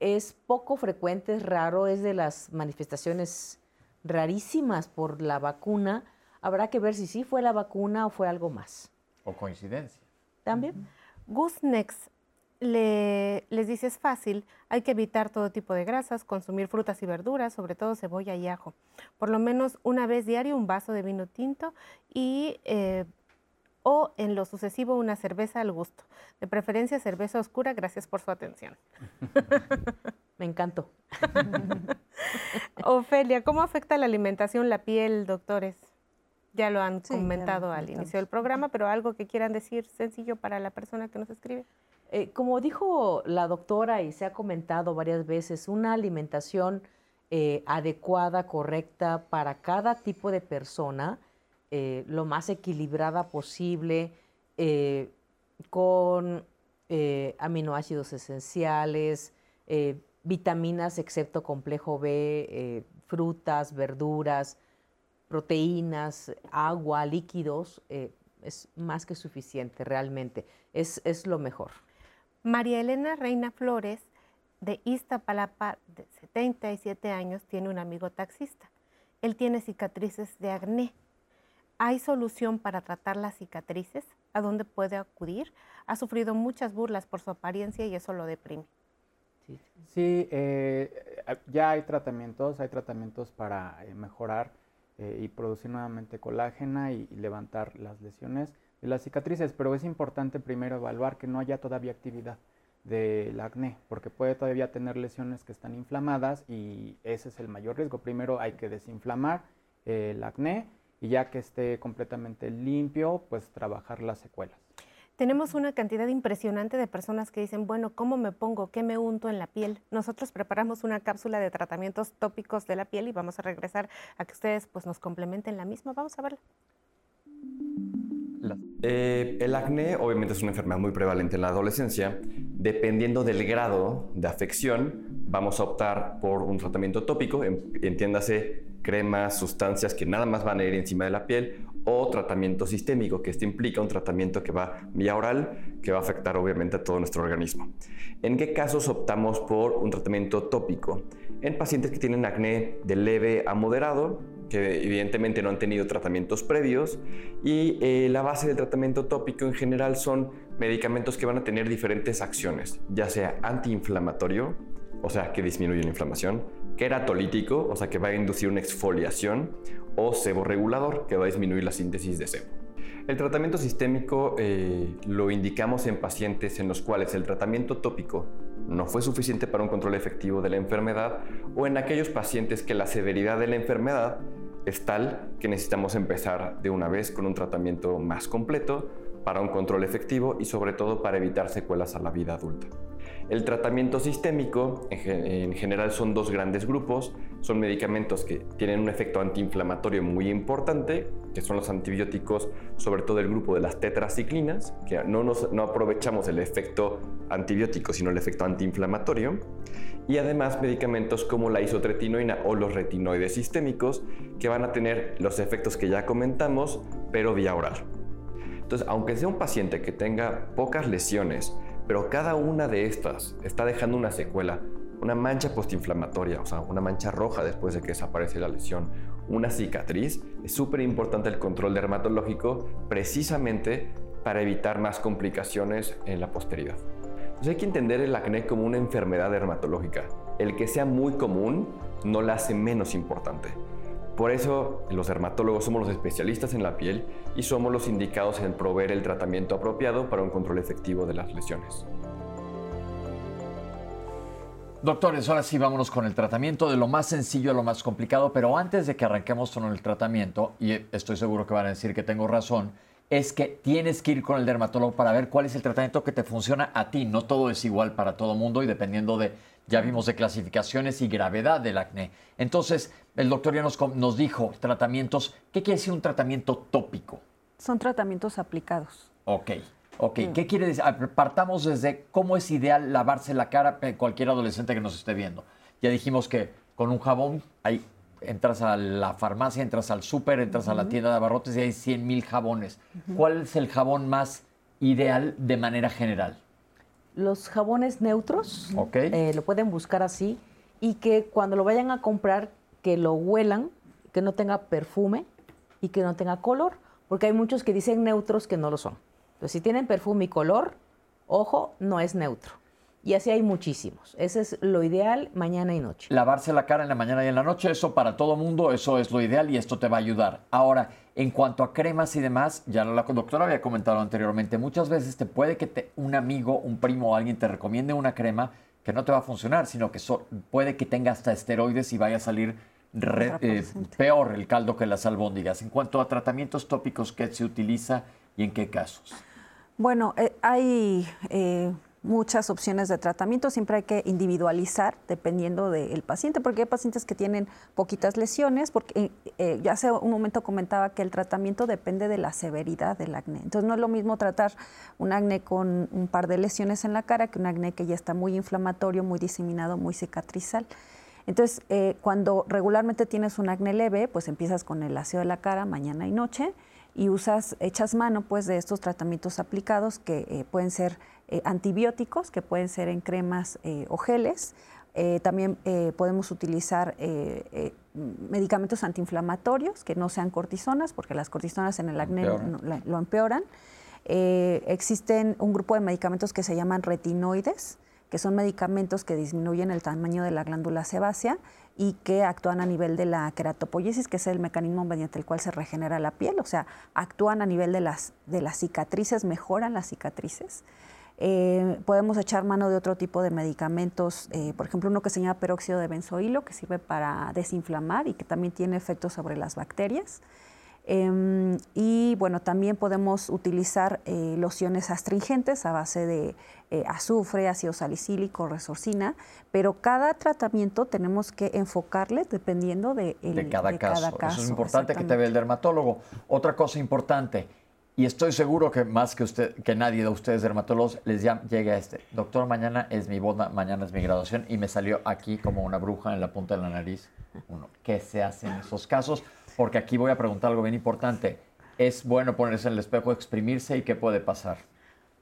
Es poco frecuente, es raro, es de las manifestaciones rarísimas por la vacuna. Habrá que ver si sí fue la vacuna o fue algo más. O coincidencia. También. Gusnex les dice es fácil, hay que evitar todo tipo de grasas, consumir frutas y verduras, sobre todo cebolla y ajo. Por lo menos una vez diario un vaso de vino tinto y eh, o en lo sucesivo una cerveza al gusto. De preferencia cerveza oscura. Gracias por su atención. Me encantó. Ofelia, ¿cómo afecta la alimentación la piel, doctores? Ya lo han comentado al inicio del programa, pero algo que quieran decir sencillo para la persona que nos escribe. Eh, como dijo la doctora y se ha comentado varias veces, una alimentación eh, adecuada, correcta para cada tipo de persona, eh, lo más equilibrada posible, con aminoácidos esenciales, vitaminas excepto complejo B, frutas, verduras, proteínas, agua, líquidos, es más que suficiente realmente. Es, es lo mejor. María Elena Reina Flores, de Iztapalapa, de 77 años, tiene un amigo taxista. Él tiene cicatrices de acné. ¿Hay solución para tratar las cicatrices? ¿A dónde puede acudir? Ha sufrido muchas burlas por su apariencia y eso lo deprime. Sí, eh, ya hay tratamientos, hay tratamientos para eh, mejorar eh, y producir nuevamente colágena y levantar las lesiones de las cicatrices, pero es importante primero evaluar que no haya todavía actividad del acné, porque puede todavía tener lesiones que están inflamadas y ese es el mayor riesgo. Primero hay que desinflamar el acné y ya que esté completamente limpio, pues trabajar las secuelas. Tenemos una cantidad impresionante de personas que dicen, bueno, ¿cómo me pongo? ¿Qué me unto en la piel? Nosotros preparamos una cápsula de tratamientos tópicos de la piel y vamos a regresar a que ustedes pues, nos complementen la misma. Vamos a verla. Eh, el acné obviamente es una enfermedad muy prevalente en la adolescencia. Dependiendo del grado de afección, vamos a optar por un tratamiento tópico, entiéndase cremas, sustancias que nada más van a ir encima de la piel, o tratamiento sistémico, que esto implica un tratamiento que va vía oral, que va a afectar obviamente a todo nuestro organismo. ¿En qué casos optamos por un tratamiento tópico? En pacientes que tienen acné de leve a moderado, que evidentemente no han tenido tratamientos previos y eh, la base del tratamiento tópico en general son medicamentos que van a tener diferentes acciones, ya sea antiinflamatorio, o sea, que disminuye la inflamación, queratolítico, o sea, que va a inducir una exfoliación, o seborregulador, que va a disminuir la síntesis de sebo. El tratamiento sistémico eh, lo indicamos en pacientes en los cuales el tratamiento tópico no fue suficiente para un control efectivo de la enfermedad o en aquellos pacientes que la severidad de la enfermedad es tal que necesitamos empezar de una vez con un tratamiento más completo para un control efectivo y sobre todo para evitar secuelas a la vida adulta. El tratamiento sistémico en general son dos grandes grupos. Son medicamentos que tienen un efecto antiinflamatorio muy importante, que son los antibióticos, sobre todo el grupo de las tetraciclinas, que no, no aprovechamos el efecto antibiótico, sino el efecto antiinflamatorio. Y además medicamentos como la isotretinoína o los retinoides sistémicos, que van a tener los efectos que ya comentamos, pero vía oral. Entonces, aunque sea un paciente que tenga pocas lesiones, pero cada una de estas está dejando una secuela, una mancha postinflamatoria, o sea, una mancha roja después de que desaparece la lesión, una cicatriz, es súper importante el control dermatológico precisamente para evitar más complicaciones en la posteridad. Entonces hay que entender el acné como una enfermedad dermatológica. El que sea muy común no la hace menos importante. Por eso los dermatólogos somos los especialistas en la piel y somos los indicados en proveer el tratamiento apropiado para un control efectivo de las lesiones. Doctores, ahora sí vámonos con el tratamiento, de lo más sencillo a lo más complicado, pero antes de que arranquemos con el tratamiento, y estoy seguro que van a decir que tengo razón, es que tienes que ir con el dermatólogo para ver cuál es el tratamiento que te funciona a ti. No todo es igual para todo mundo y dependiendo de ya vimos de clasificaciones y gravedad del acné. Entonces, el doctor ya nos, nos dijo tratamientos. ¿Qué quiere decir un tratamiento tópico? Son tratamientos aplicados. Ok. Ok, ¿qué quiere decir? Partamos desde cómo es ideal lavarse la cara cualquier adolescente que nos esté viendo. Ya dijimos que con un jabón hay, entras a la farmacia, entras al súper, entras a la tienda de abarrotes y hay 100 mil jabones. ¿Cuál es el jabón más ideal de manera general? Los jabones neutros, eh, lo pueden buscar así, y que cuando lo vayan a comprar, que lo huelan, que no tenga perfume y que no tenga color, porque hay muchos que dicen neutros que no lo son. Entonces, si tienen perfume y color, Ojo, no es neutro. Y así hay muchísimos. Ese es lo ideal mañana y noche. Lavarse la cara en la mañana y en la noche, eso para todo mundo, eso es lo ideal y esto te va a ayudar. Ahora, en cuanto a cremas y demás, ya la doctora había comentado anteriormente, muchas veces te puede que te, un amigo, un primo o alguien te recomiende una crema que no te va a funcionar, sino que puede que tenga hasta esteroides y vaya a salir eh, peor el caldo que las albóndigas. En cuanto a tratamientos tópicos, ¿qué se utiliza y en qué casos? Bueno, eh, hay eh, muchas opciones de tratamiento, siempre hay que individualizar dependiendo del paciente, porque hay pacientes que tienen poquitas lesiones, porque eh, ya hace un momento comentaba que el tratamiento depende de la severidad del acné. Entonces no es lo mismo tratar un acné con un par de lesiones en la cara que un acné que ya está muy inflamatorio, muy diseminado, muy cicatrizal. Entonces, eh, cuando regularmente tienes un acné leve, pues empiezas con el aseo de la cara mañana y noche y usas, echas mano pues de estos tratamientos aplicados que eh, pueden ser eh, antibióticos, que pueden ser en cremas eh, o geles. también podemos utilizar medicamentos antiinflamatorios que no sean cortisonas, porque las cortisonas en el acné lo empeoran. existen un grupo de medicamentos que se llaman retinoides, que son medicamentos que disminuyen el tamaño de la glándula sebácea y que actúan a nivel de la queratopoiesis, que es el mecanismo mediante el cual se regenera la piel, o sea, actúan a nivel de las, de las cicatrices, mejoran las cicatrices. Eh, podemos echar mano de otro tipo de medicamentos, eh, por ejemplo, uno que se llama peróxido de benzoilo, que sirve para desinflamar y que también tiene efectos sobre las bacterias. Em, y bueno, también podemos utilizar eh, lociones astringentes a base de azufre, ácido salicílico, resorcina, pero cada tratamiento tenemos que enfocarle dependiendo de, cada, caso. Eso es importante que te vea el dermatólogo. Otra cosa importante, y estoy seguro que más que usted, que nadie de ustedes dermatólogos les llega este. Doctor, mañana es mi boda, mañana es mi graduación y me salió aquí como una bruja en la punta de la nariz. Uno, ¿Qué se hace en esos casos? porque aquí voy a preguntar algo bien importante. ¿Es bueno ponerse en el espejo, exprimirse y qué puede pasar?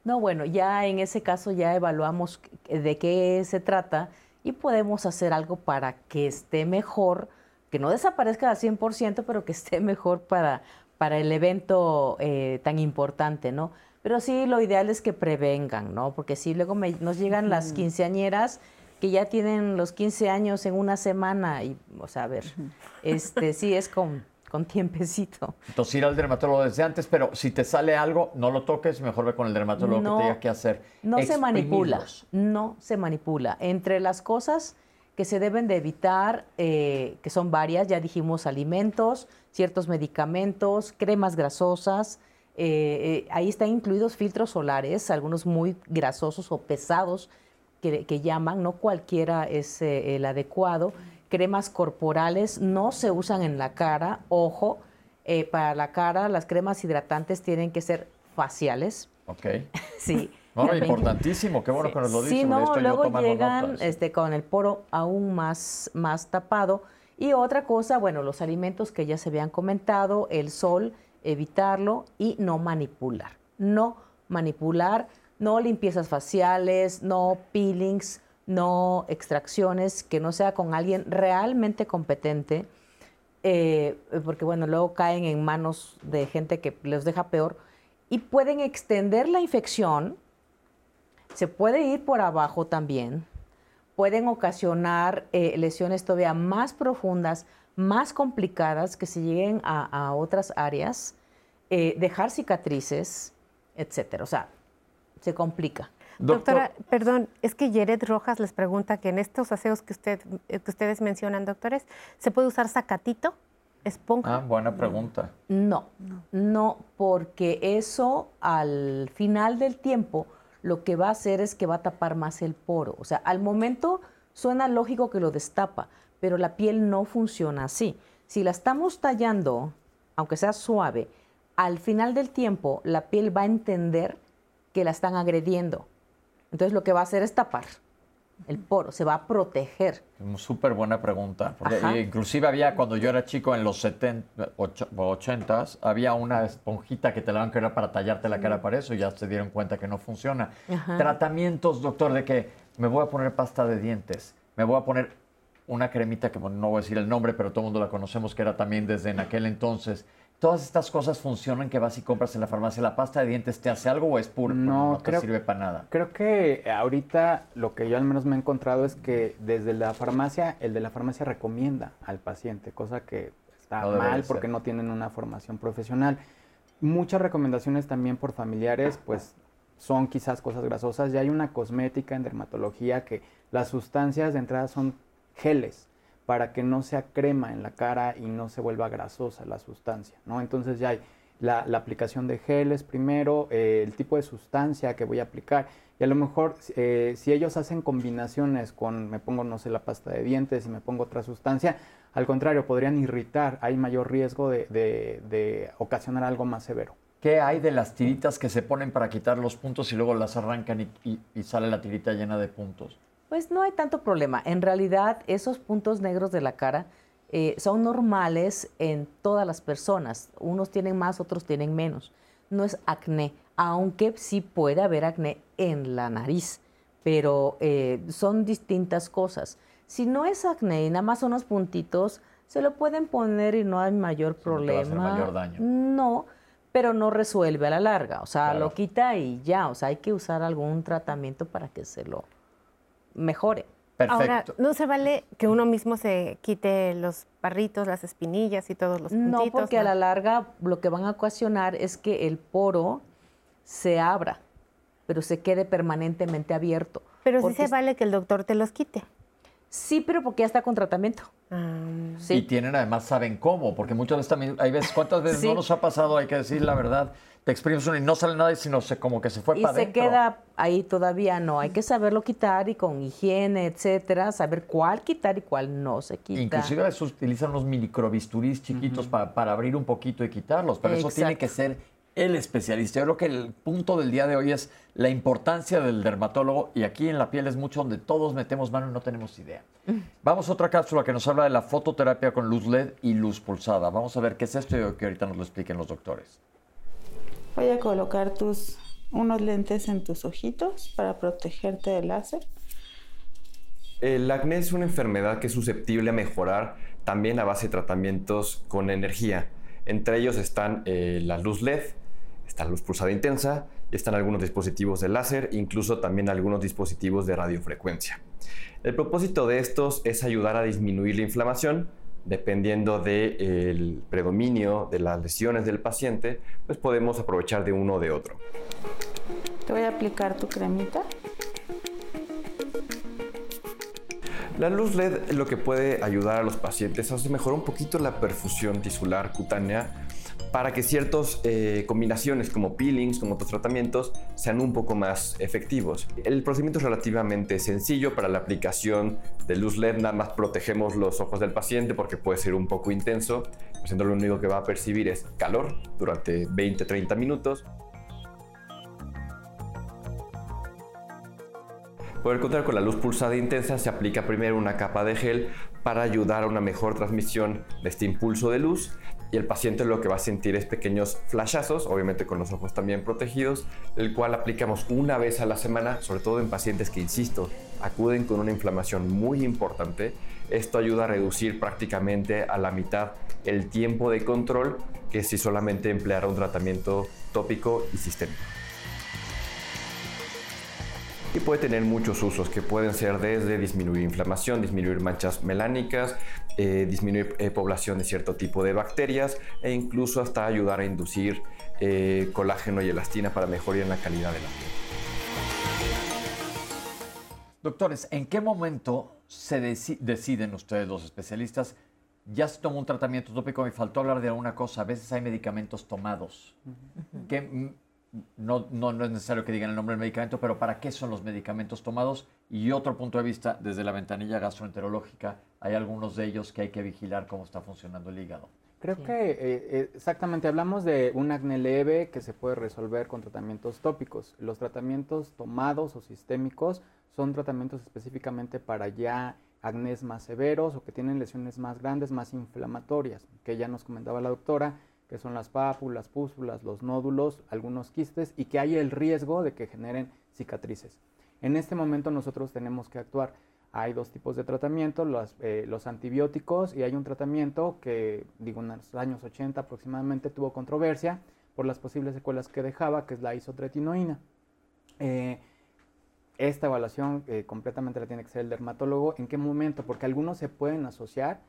No, bueno, ya en ese caso ya evaluamos de qué se trata y podemos hacer algo para que esté mejor, que no desaparezca al 100%, pero que esté mejor para, para el evento eh, tan importante, ¿no? Pero sí, lo ideal es que prevengan, ¿no? Porque si luego nos llegan las quinceañeras que ya tienen los 15 años en una semana y, o sea, a ver, este sí es con, con tiempecito. Entonces ir al dermatólogo desde antes, pero si te sale algo, no lo toques, mejor ve con el dermatólogo que te diga qué hacer. No se manipula, no se manipula. Entre las cosas que se deben de evitar, eh, que son varias, ya dijimos alimentos, ciertos medicamentos, cremas grasosas, eh, eh, ahí están incluidos filtros solares, algunos muy grasosos o pesados, que, llaman, no cualquiera es eh, el adecuado. Cremas corporales no se usan en la cara, ojo, para la cara las cremas hidratantes tienen que ser faciales. Ok. sí. No, importantísimo, qué bueno que nos lo dices. Sí, no, luego llegan este, con el poro aún más, más tapado. Y otra cosa, bueno, los alimentos que ya se habían comentado, el sol, evitarlo y no manipular. No manipular no limpiezas faciales, no peelings, no extracciones, que no sea con alguien realmente competente, eh, porque bueno, luego caen en manos de gente que les deja peor y pueden extender la infección, se puede ir por abajo también, pueden ocasionar eh, lesiones todavía más profundas, más complicadas que se lleguen a, otras áreas, eh, dejar cicatrices, etcétera. O sea, se complica. Doctora, perdón, es que Jared Rojas les pregunta que en estos aseos que, usted, eh, que ustedes mencionan, doctores, ¿se puede usar sacatito, esponja? Ah, buena pregunta. No, no, porque eso al final del tiempo lo que va a hacer es que va a tapar más el poro. O sea, al momento suena lógico que lo destapa, pero la piel no funciona así. Si la estamos tallando, aunque sea suave, al final del tiempo la piel va a entender que la están agrediendo. Entonces lo que va a hacer es tapar el poro, se va a proteger. Súper buena pregunta. Porque inclusive había, cuando yo era chico en los 70, 80, había una esponjita que te la van a querer para tallarte la cara para eso y ya se dieron cuenta que no funciona. Tratamientos, doctor, de que me voy a poner pasta de dientes, me voy a poner una cremita que no voy a decir el nombre, pero todo el mundo la conocemos, que era también desde en aquel entonces todas estas cosas funcionan que vas y compras en la farmacia. ¿La pasta de dientes te hace algo o es puro? No, no te sirve para nada. Creo que ahorita lo que yo al menos me he encontrado es que desde la farmacia, el de la farmacia recomienda al paciente, cosa que está mal porque no tienen una formación profesional. Muchas recomendaciones también por familiares, pues son quizás cosas grasosas. Ya hay una cosmética en dermatología que las sustancias de entrada son geles para que no sea crema en la cara y no se vuelva grasosa la sustancia, ¿no? Entonces ya hay la, aplicación de geles primero, eh, el tipo de sustancia que voy a aplicar y a lo mejor eh, si ellos hacen combinaciones con, me pongo, no sé, la pasta de dientes y me pongo otra sustancia, al contrario, podrían irritar, hay mayor riesgo de, ocasionar algo más severo. ¿Qué hay de las tiritas que se ponen para quitar los puntos y luego las arrancan y sale la tirita llena de puntos? Pues no hay tanto problema. En realidad, esos puntos negros de la cara eh, son normales en todas las personas. Unos tienen más, otros tienen menos. No es acné, aunque sí puede haber acné en la nariz, pero eh, son distintas cosas. Si no es acné y nada más son unos puntitos, se lo pueden poner y no hay mayor problema. No, mayor daño. no, pero no resuelve a la larga. O sea, lo quita y ya. O sea, hay que usar algún tratamiento para que se lo mejore. Perfecto. Ahora, ¿no se vale que uno mismo se quite los barritos, las espinillas y todos los puntitos? No, porque a la larga lo que van a ocasionar es que el poro se abra, pero se quede permanentemente abierto. Pero sí se vale que el doctor te los quite. Sí, pero porque ya está con tratamiento. Ah. sí. Y tienen además, saben cómo, porque muchas veces también, hay veces, ¿cuántas veces no nos ha pasado? Hay que decir la verdad te exprimes uno y no sale nada, sino se, como que se fue para. Y se queda ahí todavía, no. Hay que saberlo quitar y con higiene, etcétera, saber cuál quitar y cuál no se quita. Inclusive a veces utilizan unos microbisturís chiquitos para, abrir un poquito y quitarlos, pero eso tiene que ser el especialista. Yo creo que el punto del día de hoy es la importancia del dermatólogo y aquí en la piel es mucho donde todos metemos mano y no tenemos idea. Vamos a otra cápsula que nos habla de la fototerapia con luz LED y luz pulsada. Vamos a ver qué es esto y que ahorita nos lo expliquen los doctores. Voy a colocar tus, unos lentes en tus ojitos para protegerte del láser. El acné es una enfermedad que es susceptible a mejorar también a base de tratamientos con energía. Entre ellos están eh, la luz LED, está la luz pulsada intensa, están algunos dispositivos de láser, incluso también algunos dispositivos de radiofrecuencia. El propósito de estos es ayudar a disminuir la inflamación dependiendo del predominio de las lesiones del paciente, pues podemos aprovechar de uno o de otro. Te voy a aplicar tu cremita. La luz LED lo que puede ayudar a los pacientes es mejorar un poquito la perfusión tisular cutánea para que ciertas eh, combinaciones como peelings, como otros tratamientos, sean un poco más efectivos. El procedimiento es relativamente sencillo para la aplicación de luz LED, nada más protegemos los ojos del paciente porque puede ser un poco intenso. El lo único que va a percibir es calor durante 20-30 minutos. Poder contar con la luz pulsada intensa se aplica primero una capa de gel para ayudar a una mejor transmisión de este impulso de luz y el paciente lo que va a sentir es pequeños flashazos, obviamente con los ojos también protegidos, el cual aplicamos una vez a la semana, sobre todo en pacientes que, insisto, acuden con una inflamación muy importante. Esto ayuda a reducir prácticamente a la mitad el tiempo de control que si solamente empleara un tratamiento tópico y sistémico y puede tener muchos usos que pueden ser desde disminuir inflamación, disminuir manchas melánicas, eh, disminuir eh, población de cierto tipo de bacterias e incluso hasta ayudar a inducir eh, colágeno y elastina para mejorar la calidad de la piel. Doctores, ¿en qué momento se deciden ustedes, los especialistas, ya se tomó un tratamiento tópico, me faltó hablar de alguna cosa, a veces hay medicamentos tomados. ¿Qué no, no, no, es necesario que digan el nombre del medicamento, pero ¿para qué son los medicamentos tomados? Y otro punto de vista, desde la ventanilla gastroenterológica, hay algunos de ellos que hay que vigilar cómo está funcionando el hígado. Creo que eh, eh, exactamente hablamos de un acné leve que se puede resolver con tratamientos tópicos. Los tratamientos tomados o sistémicos son tratamientos específicamente para ya acnés más severos o que tienen lesiones más grandes, más inflamatorias, que ya nos comentaba la doctora que son las pápulas, pústulas, los nódulos, algunos quistes y que hay el riesgo de que generen cicatrices. En este momento nosotros tenemos que actuar. hay dos tipos de tratamiento, los, eh, los, antibióticos y hay un tratamiento que, digo, en los años 80 aproximadamente tuvo controversia por las posibles secuelas que dejaba, que es la isotretinoína. Eh, esta evaluación eh, completamente la tiene que hacer el dermatólogo. ¿En qué momento? Porque algunos se pueden asociar,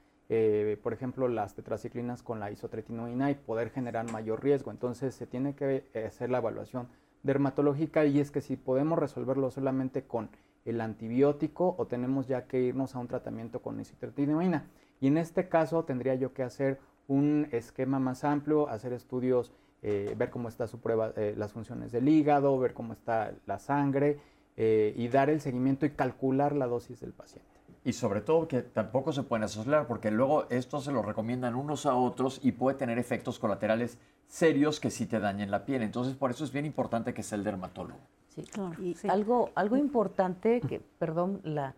por ejemplo, las tetraciclinas con la isotretinoína y poder generar mayor riesgo. Entonces se tiene que hacer la evaluación dermatológica y es que si podemos resolverlo solamente con el antibiótico o tenemos ya que irnos a un tratamiento con isotretinoína. Y en este caso tendría yo que hacer un esquema más amplio, hacer estudios, eh, ver cómo está su prueba, eh, las funciones del hígado, ver cómo está la sangre eh, y dar el seguimiento y calcular la dosis del paciente. Y sobre todo que tampoco se pueden asociar porque luego esto se lo recomiendan unos a otros y puede tener efectos colaterales serios que sí te dañen la piel. Entonces por eso es bien importante que sea el dermatólogo. Sí, y Algo, algo importante que, perdón, la,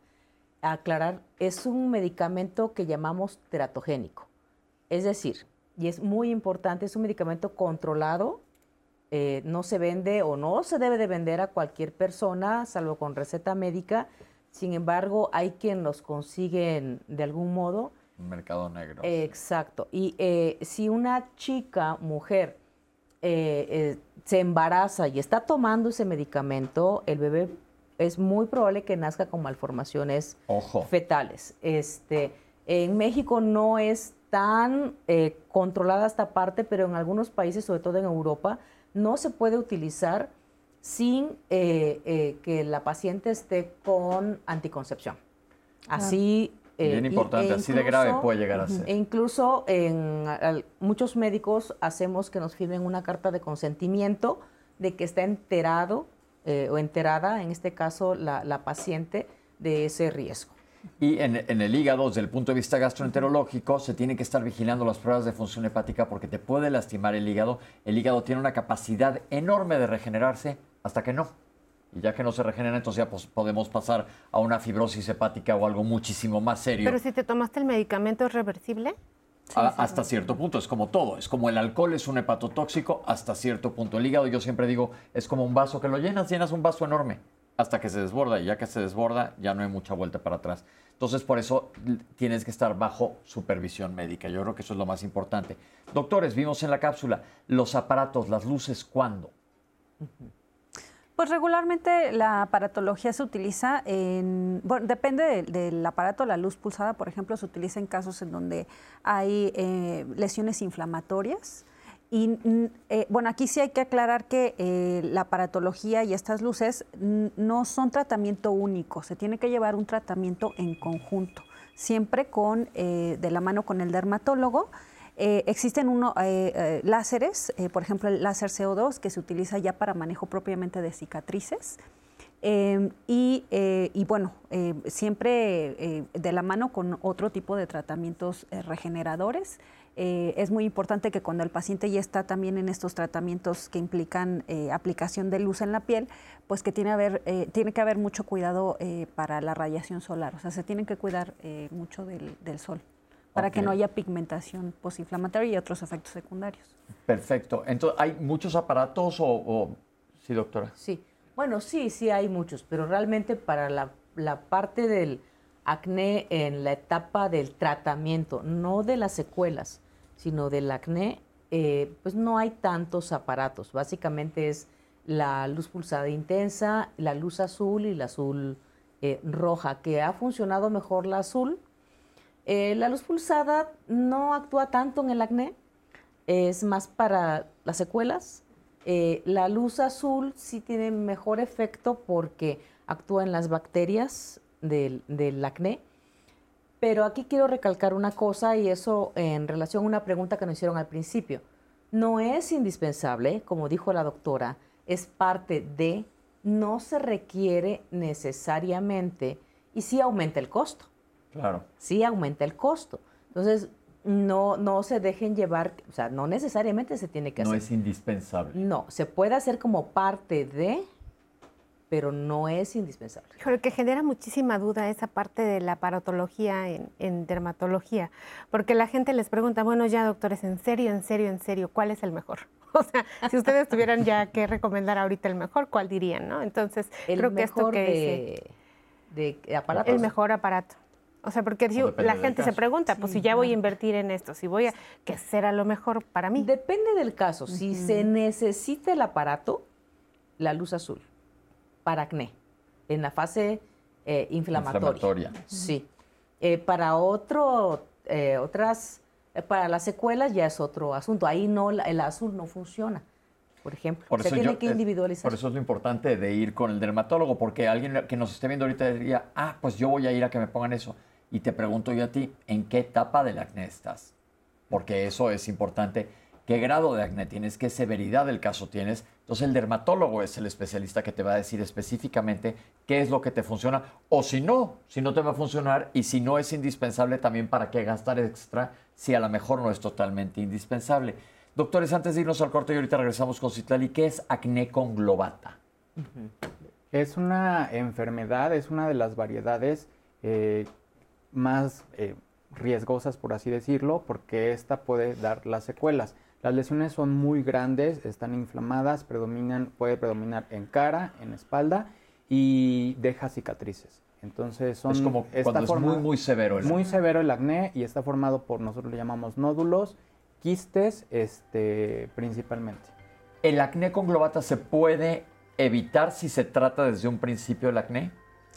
aclarar, es un medicamento que llamamos teratogénico. Es decir, y es muy importante, es un medicamento controlado, eh, no se vende o no se debe de vender a cualquier persona, salvo con receta médica. Sin embargo, hay quien los consigue de algún modo. Mercado negro. exacto. Y eh, si una chica, mujer, eh, se embaraza y está tomando ese medicamento, el bebé es muy probable que nazca con malformaciones fetales. Este, en México no es tan eh, controlada esta parte, pero en algunos países, sobre todo en Europa, no se puede utilizar sin eh, eh, que la paciente esté con anticoncepción. Así Bien importante, así de grave puede llegar a ser. E incluso en muchos médicos hacemos que nos firmen una carta de consentimiento de que está enterado eh, o enterada, en este caso la, paciente, de ese riesgo. Y en, el hígado, desde el punto de vista gastroenterológico, se tiene que estar vigilando las pruebas de función hepática porque te puede lastimar el hígado. El hígado tiene una capacidad enorme de regenerarse hasta que no. Y ya que no se regenera, entonces ya podemos pasar a una fibrosis hepática o algo muchísimo más serio. Pero si te tomaste el medicamento, ¿es reversible? hasta cierto punto, es como todo, es como el alcohol es un hepatotóxico hasta cierto punto. El hígado, yo siempre digo, es como un vaso que lo llenas, llenas un vaso enorme hasta que se desborda y ya que se desborda ya no hay mucha vuelta para atrás. Entonces por eso tienes que estar bajo supervisión médica. Yo creo que eso es lo más importante. Doctores, vimos en la cápsula los aparatos, las luces, ¿cuándo? Pues regularmente la aparatología se utiliza en, bueno, depende del, aparato, la luz pulsada, por ejemplo, se utiliza en casos en donde hay eh, lesiones inflamatorias. Y mm, eh, bueno, aquí sí hay que aclarar que eh, la aparatología y estas luces no son tratamiento único, se tiene que llevar un tratamiento en conjunto, siempre con, de la mano con el dermatólogo eh, existen uno, eh, eh, láseres, por ejemplo el láser CO2 que se utiliza ya para manejo propiamente de cicatrices. Em, y, bueno, siempre de la mano con otro tipo de tratamientos regeneradores. Es muy importante que cuando el paciente ya está también en estos tratamientos que implican aplicación de luz en la piel, pues que tiene, haber, tiene que haber mucho cuidado para la radiación solar. O sea, se tienen que cuidar mucho del sol para que no haya pigmentación posinflamatoria y otros efectos secundarios. Perfecto. Entonces, ¿hay muchos aparatos o, sí, doctora? Sí. Bueno, sí, sí hay muchos, pero realmente para la, parte del acné en la etapa del tratamiento, no de las secuelas, sino del acné, eh, pues no hay tantos aparatos. Básicamente es la luz pulsada intensa, la luz azul y la azul eh, roja, que ha funcionado mejor la azul eh, la luz pulsada no actúa tanto en el acné, es más para las secuelas. La luz azul sí tiene mejor efecto porque actúa en las bacterias del, acné. Pero aquí quiero recalcar una cosa y eso en relación a una pregunta que nos hicieron al principio. No es indispensable, como dijo la doctora, es parte de, no se requiere necesariamente y sí aumenta el costo. Claro. Sí aumenta el costo. Entonces, no, no se dejen llevar, o sea, no necesariamente se tiene que hacer. No es indispensable. No, se puede hacer como parte de, pero no es indispensable. Pero que genera muchísima duda esa parte de la aparatología en, en, dermatología, porque la gente les pregunta, bueno, ya doctores, en serio, en serio, en serio, ¿cuál es el mejor? O sea, si ustedes tuvieran ya que recomendar ahorita el mejor, ¿cuál dirían, no? Entonces, el creo que esto que de aparatos. El mejor aparato. O sea, porque la gente se pregunta, pues si ya voy a invertir en esto, si voy a, ¿qué será lo mejor para mí? Depende del caso. Si se necesita el aparato, la luz azul para acné, en la fase eh, inflamatoria. Sí. Eh, para otro, eh, otras, para las secuelas ya es otro asunto. Ahí no, el azul no funciona por ejemplo. se tiene que individualizar. Por eso es lo importante de ir con el dermatólogo, porque alguien que nos esté viendo ahorita diría, ah, pues yo voy a ir a que me pongan eso. Y te pregunto yo a ti, ¿en qué etapa del acné estás? Porque eso es importante. ¿Qué grado de acné tienes? ¿Qué severidad del caso tienes? Entonces el dermatólogo es el especialista que te va a decir específicamente qué es lo que te funciona o si no, si no te va a funcionar y si no es indispensable también para qué gastar extra si a lo mejor no es totalmente indispensable. Doctores, antes de irnos al corte y ahorita regresamos con Citlali, ¿qué es acné conglobata? Es una enfermedad, es una de las variedades eh, más eh, riesgosas, por así decirlo, porque esta puede dar las secuelas. Las lesiones son muy grandes, están inflamadas, predominan, puede predominar en cara, en espalda y deja cicatrices. Entonces son es como cuando es muy muy severo el muy severo el acné y está formado por nosotros le llamamos nódulos, quistes, este, principalmente. ¿El acné conglobata se puede evitar si se trata desde un principio el acné?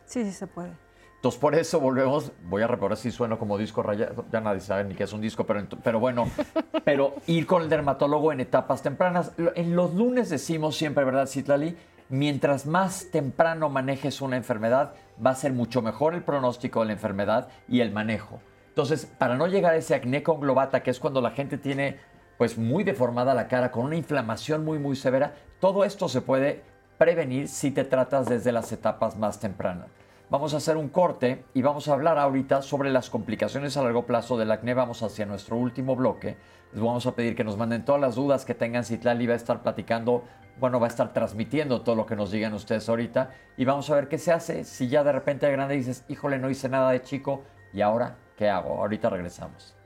Sí, sí se puede. Entonces, por eso volvemos, voy a recordar si sueno como disco rayado, ya nadie sabe ni qué es un disco, pero, pero bueno, pero ir con el dermatólogo en etapas tempranas. En los lunes decimos siempre, ¿verdad, Citlali? Mientras más temprano manejes una enfermedad, va a ser mucho mejor el pronóstico de la enfermedad y el manejo. Entonces, para no llegar a ese acné conglobata, que es cuando la gente tiene pues muy deformada la cara, con una inflamación muy, muy severa, todo esto se puede prevenir si te tratas desde las etapas más tempranas. Vamos a hacer un corte y vamos a hablar ahorita sobre las complicaciones a largo plazo del acné. Vamos hacia nuestro último bloque. Les vamos a pedir que nos manden todas las dudas que tengan. Citlali va a estar platicando, bueno, va a estar transmitiendo todo lo que nos digan ustedes ahorita. Y vamos a ver qué se hace si ya de repente de grande dices, híjole, no hice nada de chico y ahora, ¿qué hago? Ahorita regresamos.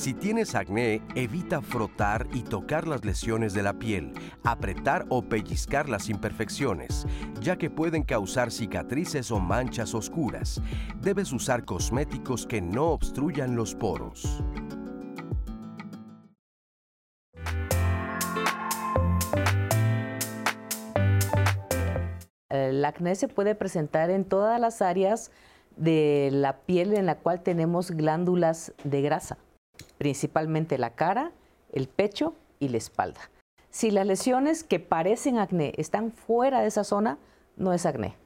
Si tienes acné, evita frotar y tocar las lesiones de la piel, apretar o pellizcar las imperfecciones, ya que pueden causar cicatrices o manchas oscuras. Debes usar cosméticos que no obstruyan los poros. El acné se puede presentar en todas las áreas de la piel en la cual tenemos glándulas de grasa principalmente la cara, el pecho y la espalda. Si las lesiones que parecen acné están fuera de esa zona, no es acné.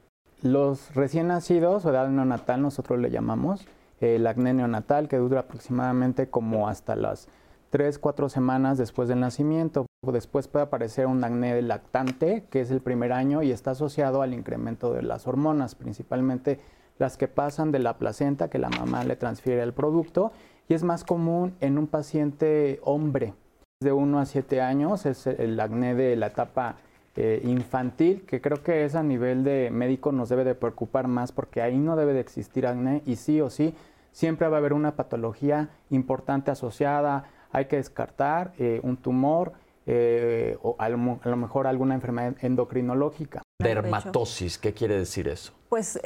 Los recién nacidos o edad neonatal, nosotros le llamamos el acné neonatal, que dura aproximadamente como hasta las 3, 4 semanas después del nacimiento. Después puede aparecer un acné lactante, que es el primer año y está asociado al incremento de las hormonas, principalmente las que pasan de la placenta que la mamá le transfiere al producto y es más común en un paciente hombre de 1 a 7 años, es el acné de la etapa eh, infantil, que creo que es a nivel de médico nos debe de preocupar más porque ahí no debe de existir acné y sí o sí siempre va a haber una patología importante asociada, hay que descartar eh, un tumor eh, o a lo, mejor alguna enfermedad endocrinológica. Dermatosis, ¿qué quiere decir eso? Pues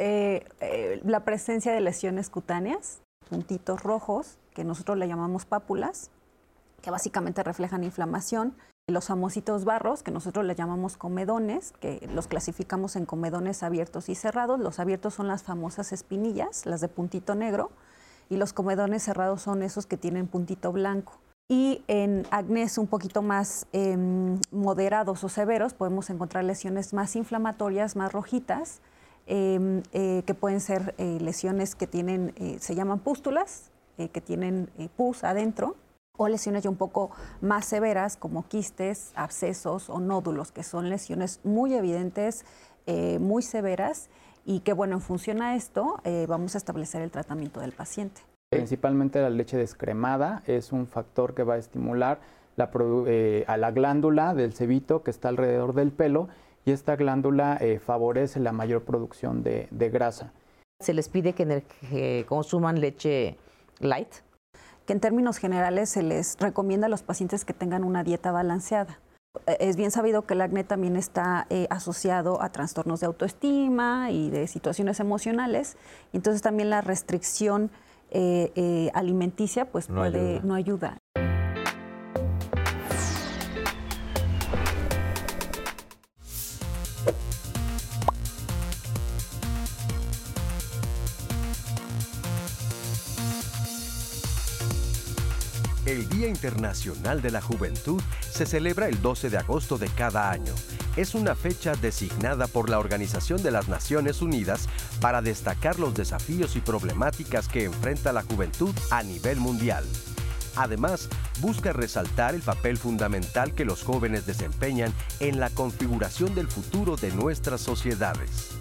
la presencia de lesiones cutáneas, puntitos rojos, que nosotros le llamamos pápulas, que básicamente reflejan inflamación. Los famositos barros, que nosotros le llamamos comedones, que los clasificamos en comedones abiertos y cerrados. Los abiertos son las famosas espinillas, las de puntito negro, y los comedones cerrados son esos que tienen puntito blanco. Y en acnés un poquito más em, moderados o severos podemos encontrar lesiones más inflamatorias, más rojitas, em, eh, que pueden ser eh, lesiones que tienen, eh, se llaman pústulas, eh, que tienen eh, pus adentro o lesiones ya un poco más severas como quistes, abscesos o nódulos, que son lesiones muy evidentes, eh, muy severas y que bueno, en función a esto vamos a establecer el tratamiento del paciente. Principalmente la leche descremada es un factor que va a estimular la a la glándula del cebito que está alrededor del pelo y esta glándula favorece la mayor producción de, de, grasa. Se les pide que, que consuman leche light? que en términos generales se les recomienda a los pacientes que tengan una dieta balanceada. Eh, Es bien sabido que el acné también está eh, asociado a trastornos de autoestima y de situaciones emocionales, entonces también la restricción eh, eh, alimenticia pues No puede- ayuda. no ayuda. El Día Internacional de la Juventud se celebra el 12 de agosto de cada año. Es una fecha designada por la Organización de las Naciones Unidas para destacar los desafíos y problemáticas que enfrenta la juventud a nivel mundial. Además, busca resaltar el papel fundamental que los jóvenes desempeñan en la configuración del futuro de nuestras sociedades.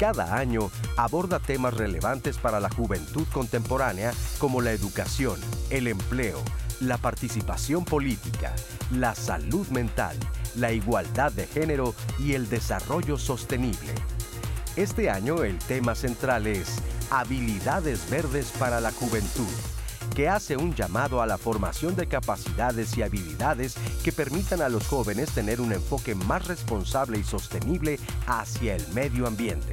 Cada año aborda temas relevantes para la juventud contemporánea como la educación, el empleo, la participación política, la salud mental, la igualdad de género y el desarrollo sostenible. Este año el tema central es Habilidades Verdes para la Juventud, que hace un llamado a la formación de capacidades y habilidades que permitan a los jóvenes tener un enfoque más responsable y sostenible hacia el medio ambiente.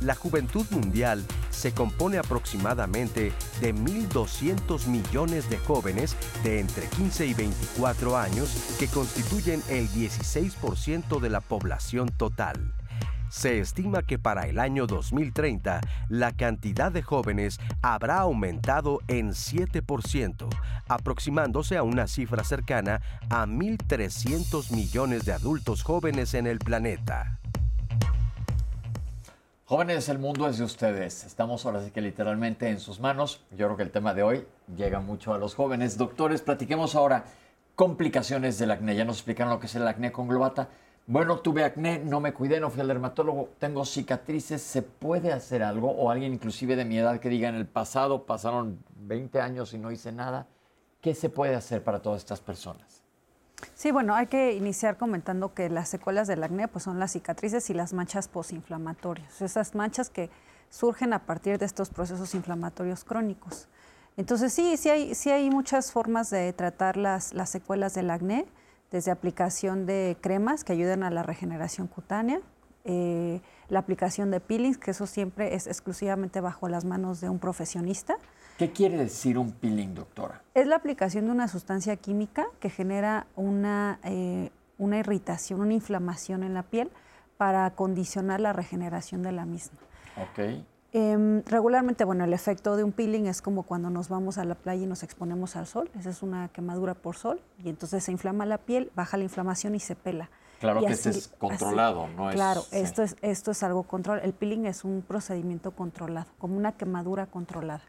La juventud mundial se compone aproximadamente de 1.200 millones de jóvenes de entre 15 y 24 años que constituyen el 16% de la población total. Se estima que para el año 2030 la cantidad de jóvenes habrá aumentado en 7%, aproximándose a una cifra cercana a 1.300 millones de adultos jóvenes en el planeta. Jóvenes, el mundo es de ustedes. Estamos ahora sí que literalmente en sus manos. Yo creo que el tema de hoy llega mucho a los jóvenes. Doctores, platiquemos ahora complicaciones del acné. Ya nos explicaron lo que es el acné conglobata. Bueno, tuve acné, no me cuidé, no fui al dermatólogo, tengo cicatrices, ¿se puede hacer algo? O alguien inclusive de mi edad que diga en el pasado pasaron 20 años y no hice nada. ¿Qué se puede hacer para todas estas personas? Sí, bueno, hay que iniciar comentando que las secuelas del acné pues, son las cicatrices y las manchas posinflamatorias, esas manchas que surgen a partir de estos procesos inflamatorios crónicos. Entonces sí, sí hay, sí hay muchas formas de tratar las, las secuelas del acné, desde aplicación de cremas que ayudan a la regeneración cutánea, eh, la aplicación de peelings, que eso siempre es exclusivamente bajo las manos de un profesionista. ¿Qué quiere decir un peeling, doctora? Es la aplicación de una sustancia química que genera una, eh, una irritación, una inflamación en la piel para condicionar la regeneración de la misma. Ok. Em, regularmente, bueno, el efecto de un peeling es como cuando nos vamos a la playa y nos exponemos al sol. Esa es una quemadura por sol y entonces se inflama la piel, baja la inflamación y se pela. Claro Y que así- este es controlado, así- no es- Claro, sí. esto, es, esto es algo controlado. El peeling es un procedimiento controlado, como una quemadura controlada.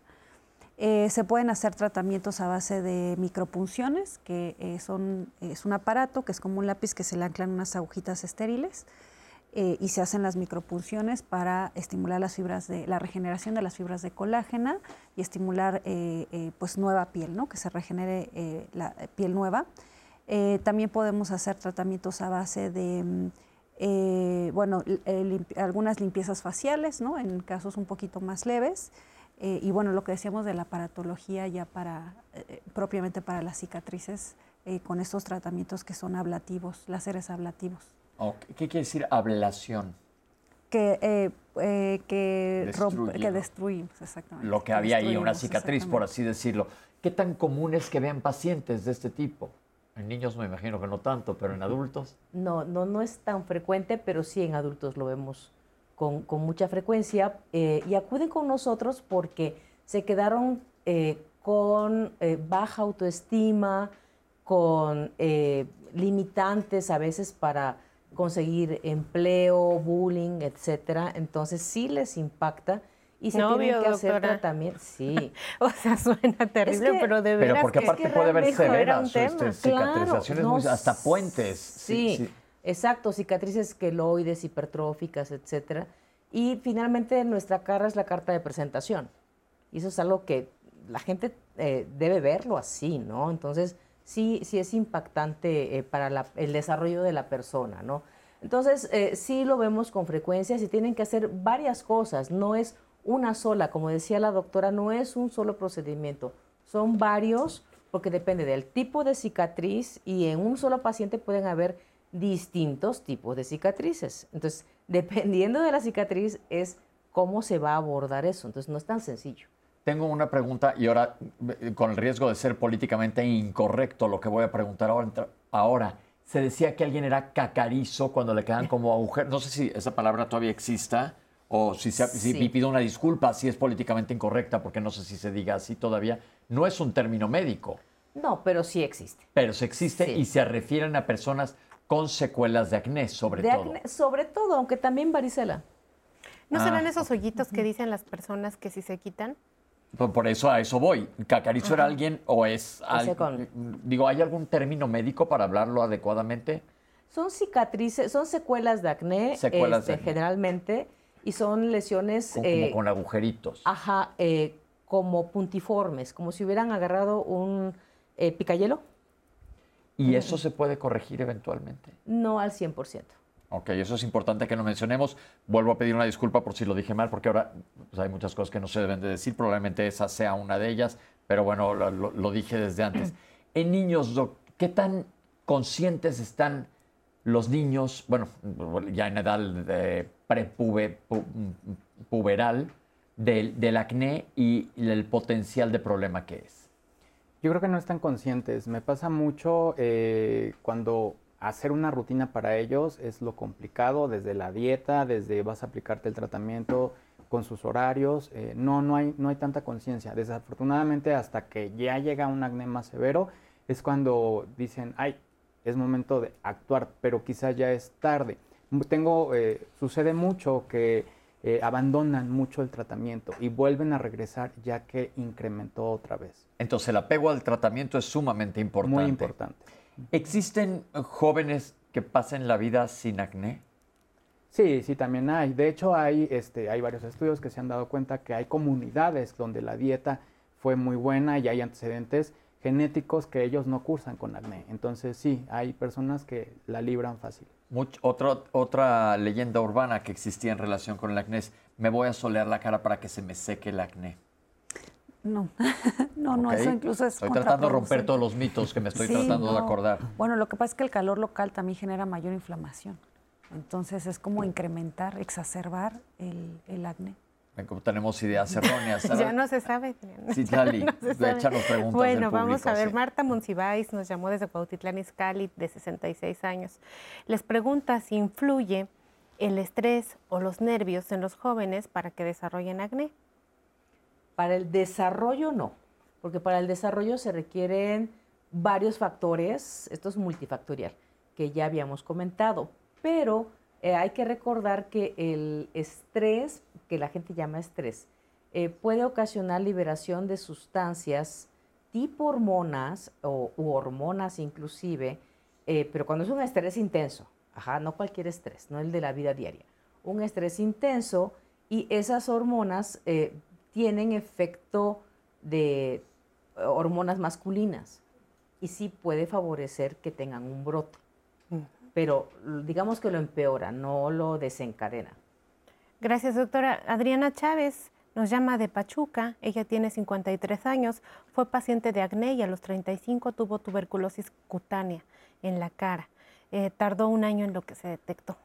Eh, se pueden hacer tratamientos a base de micropunciones, que eh, son, es un aparato que es como un lápiz que se le anclan unas agujitas estériles eh, y se hacen las micropunciones para estimular las fibras de la regeneración de las fibras de colágena y estimular eh, eh, pues nueva piel, ¿no? que se regenere la piel nueva. También podemos hacer tratamientos a base de mm, bueno, algunas limpiezas faciales, ¿no? en casos un poquito más leves. Y bueno, lo que decíamos de la aparatología ya para, propiamente para las cicatrices, con estos tratamientos que son ablativos, láseres ablativos, ¿Qué quiere decir ablación? que, eh, eh, que, Destruye, que destruimos, exactamente. Lo que había ahí, una cicatriz, por así decirlo. ¿Qué tan común es que vean pacientes de este tipo? En niños me imagino que no tanto, pero en adultos. No, no, no es tan frecuente, pero sí en adultos lo vemos con, con mucha frecuencia eh, y acuden con nosotros porque se quedaron eh, con baja autoestima, con limitantes a veces para conseguir empleo, bullying, etcétera. Entonces sí les impacta y se No, tienen obvio, que hacer tratamiento. Sí. O sea, suena terrible, que- pero de Pero veras porque que- aparte que puede haber severas este, cicatrizaciones, Claro, muy- no, hasta puentes. Sí, exacto, cicatrices queloides, hipertróficas, etcétera. Y finalmente nuestra cara es la carta de presentación. Y eso es algo que la gente eh, debe verlo así, ¿no? Entonces, sí, sí es impactante eh, para la- el desarrollo de la persona, ¿no? Entonces, eh, sí lo vemos con frecuencia, se tienen que hacer varias cosas, no es una sola, como decía la doctora, no es un solo procedimiento, Son varios porque depende del tipo de cicatriz y en un solo paciente pueden haber distintos tipos de cicatrices. Entonces, dependiendo de la cicatriz es cómo se va a abordar eso. Entonces, no es tan sencillo. Tengo una pregunta y ahora, con el riesgo de ser políticamente incorrecto, lo que voy a preguntar ahora, ahora se decía que alguien era cacarizo cuando le quedan como agujeros. No sé si esa palabra todavía exista o si, se, si pido una disculpa si es políticamente incorrecta, porque no sé si se diga así todavía. No es un término médico. No, pero sí existe. Pero se existe y se refieren a personas con secuelas de acné, sobre de todo. Acné, sobre todo, aunque también varicela. ¿No serán ah. esos hoyitos que dicen las personas que si se quitan? Por eso a eso voy. ¿Cacarizo era alguien o es alguien? Digo, ¿hay algún término médico para hablarlo adecuadamente? Son cicatrices, son secuelas de acné, este, generalmente, y son lesiones... como eh, con agujeritos. Ajá, eh, como puntiformes, como si hubieran agarrado un eh, picayelo. ¿Y eso se puede corregir eventualmente? No al 100%. Ok, eso es importante que lo mencionemos. Vuelvo a pedir una disculpa por si lo dije mal, porque ahora pues, hay muchas cosas que no se deben de decir. Probablemente esa sea una de ellas, pero bueno, lo, dije desde antes. En niños, ¿qué tan conscientes están los niños, bueno, ya en edad de prepuberal, del, del acné y el potencial de problema que es? Yo creo que no están conscientes. Me pasa mucho eh, cuando hacer una rutina para ellos es lo complicado, desde la dieta, desde vas a aplicarte el tratamiento con sus horarios. Eh, no, no hay, no hay tanta conciencia. Desafortunadamente, hasta que ya llega un acné más severo, es cuando dicen, ay, es momento de actuar, pero quizás ya es tarde. Tengo, eh, sucede mucho que eh, abandonan mucho el tratamiento y vuelven a regresar ya que incrementó otra vez. Entonces el apego al tratamiento es sumamente importante. Muy importante. ¿Existen jóvenes que pasen la vida sin acné? Sí, sí, también hay. De hecho, hay, este, hay varios estudios que se han dado cuenta que hay comunidades donde la dieta fue muy buena y hay antecedentes genéticos que ellos no cursan con acné. Entonces, sí, hay personas que la libran fácil. otra leyenda urbana que existía en relación con el acné es, me voy a solear la cara para que se me seque el acné. No, no, no, eso incluso es Estoy tratando de romper todos los mitos que me estoy tratando de acordar. Bueno, lo que pasa es que el calor local también genera mayor inflamación. Entonces es como incrementar, exacerbar el, el acné. Tenemos ideas erróneas. ya no se sabe. Sí, Lali, no preguntas Bueno, vamos a ver. Marta Monsiváis nos llamó desde Cuautitlán Izcalli, de 66 años. Les pregunta si influye el estrés o los nervios en los jóvenes para que desarrollen acné. Para el desarrollo no, porque para el desarrollo se requieren varios factores, esto es multifactorial, que ya habíamos comentado, pero eh, hay que recordar que el estrés, que la gente llama estrés, eh, puede ocasionar liberación de sustancias tipo hormonas o u hormonas inclusive, eh, pero cuando es un estrés intenso, ajá, no cualquier estrés, no el de la vida diaria, un estrés intenso y esas hormonas tienen efecto de hormonas masculinas y sí puede favorecer que tengan un brote. Pero digamos que lo empeora, no lo desencadena. Gracias, doctora. Adriana Chávez nos llama de Pachuca. Ella tiene 53 años, fue paciente de acné y a los 35 tuvo tuberculosis cutánea en la cara. Eh, tardó un año en lo que se detectó.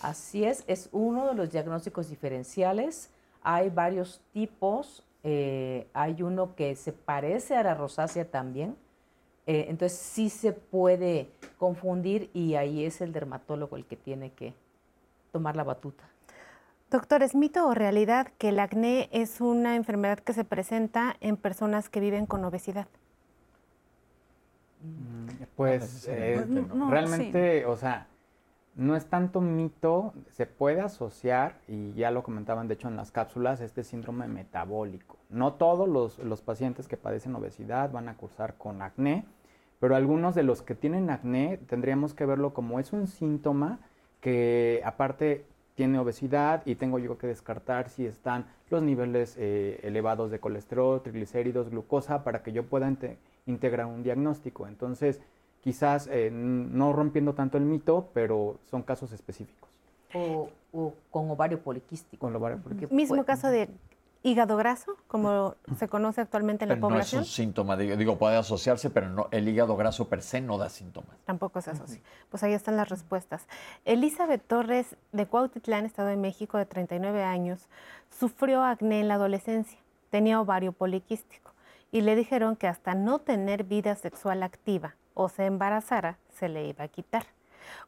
Así es, es uno de los diagnósticos diferenciales hay varios tipos, eh, hay uno que se parece a la rosácea también, eh, entonces sí se puede confundir y ahí es el dermatólogo el que tiene que tomar la batuta. Doctor, ¿es mito o realidad que el acné es una enfermedad que se presenta en personas que viven con obesidad? Mm, pues eh, realmente, o sea, no es tanto mito, se puede asociar, y ya lo comentaban de hecho en las cápsulas, este síndrome metabólico. No todos los, pacientes que padecen obesidad van a cursar con acné, pero algunos de los que tienen acné tendríamos que verlo como es un síntoma que aparte tiene obesidad y tengo yo que descartar si están los niveles eh, elevados de colesterol, triglicéridos, glucosa, para que yo pueda integrar un diagnóstico. Entonces, quizás eh, no rompiendo tanto el mito, pero son casos específicos. O, con ovario poliquístico. Con ovario poliquístico. Mismo caso de hígado graso, como se conoce actualmente en la Pero no es población. un síntoma, digo, digo, puede asociarse, pero no, el hígado graso per se no da síntomas. Tampoco se asocia. Pues ahí están las respuestas. Elizabeth Torres, de Cuautitlán, Estado de México, de 39 años, sufrió acné en la adolescencia. Tenía ovario poliquístico y le dijeron que hasta no tener vida sexual activa o se embarazara, se le iba a quitar.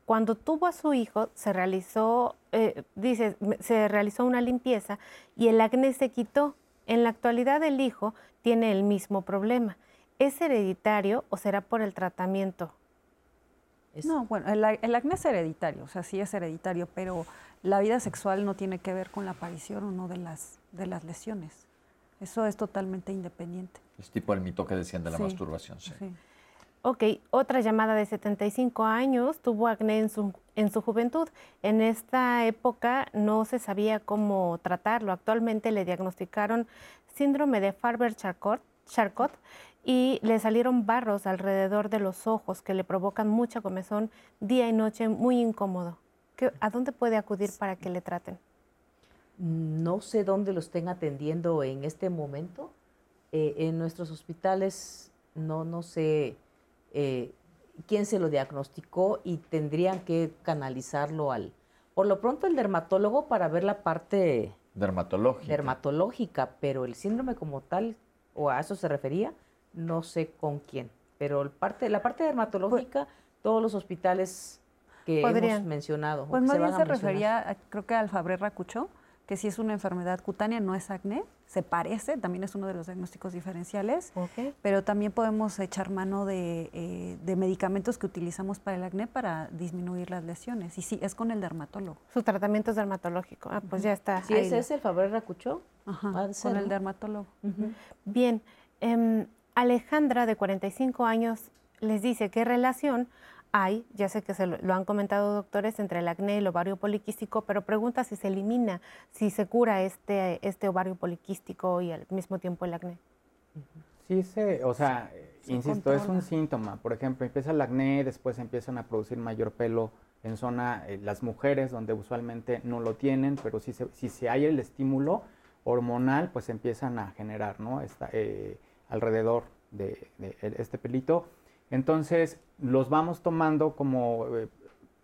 Cuando tuvo a su hijo, se realizó, eh, dice, se realizó una limpieza y el acné se quitó. En la actualidad el hijo tiene el mismo problema. ¿Es hereditario o será por el tratamiento? No, bueno, el, el acné es hereditario, o sea, sí es hereditario, pero la vida sexual no tiene que ver con la aparición o no de las, de las lesiones. Eso es totalmente independiente. Es tipo el mito que decían de la Sí, masturbación. Sí. sí. Ok, otra llamada de 75 años tuvo acné en su, en su juventud. En esta época no se sabía cómo tratarlo. Actualmente le diagnosticaron síndrome de Farber-Charcot Charcot y le salieron barros alrededor de los ojos que le provocan mucha comezón día y noche, muy incómodo. ¿Qué- ¿A dónde puede acudir para que le traten? No sé dónde lo estén atendiendo en este momento. Eh, en nuestros hospitales no, no sé eh, quién se lo diagnosticó y tendrían que canalizarlo al, por lo pronto el dermatólogo para ver la parte Dermatológica. dermatológica, pero el síndrome como tal, o a eso se refería, no sé con quién. Pero el parte, la parte dermatológica, todos los hospitales que hemos mencionado. Pues que más se bien se refería, a- creo que al Fabré-Racucho, que si es una enfermedad cutánea, no es acné, se parece, también es uno de los diagnósticos diferenciales, pero también podemos echar mano de, eh, de medicamentos que utilizamos para el acné para disminuir las lesiones. Y sí, es con el dermatólogo. Su tratamiento es dermatológico. Ah, pues ya está. Ahí ese lo- es el Ajá, de ser, con el ¿no? dermatólogo. Bien, em, Alejandra, de 45 años, les dice qué relación hay, ya sé que se lo, lo han comentado doctores, entre el acné y el ovario poliquístico, pero pregunta si se elimina, si se cura este, este ovario poliquístico y al mismo tiempo el acné. Sí, se, o sea, Se insisto, es un síntoma. Por ejemplo, empieza el acné, después empiezan a producir mayor pelo en zona, eh, las mujeres, donde usualmente no lo tienen, pero si se, si se hay el estímulo hormonal, pues empiezan a generar, ¿no? Esta, eh, alrededor de, este pelito. Entonces, los vamos tomando como eh,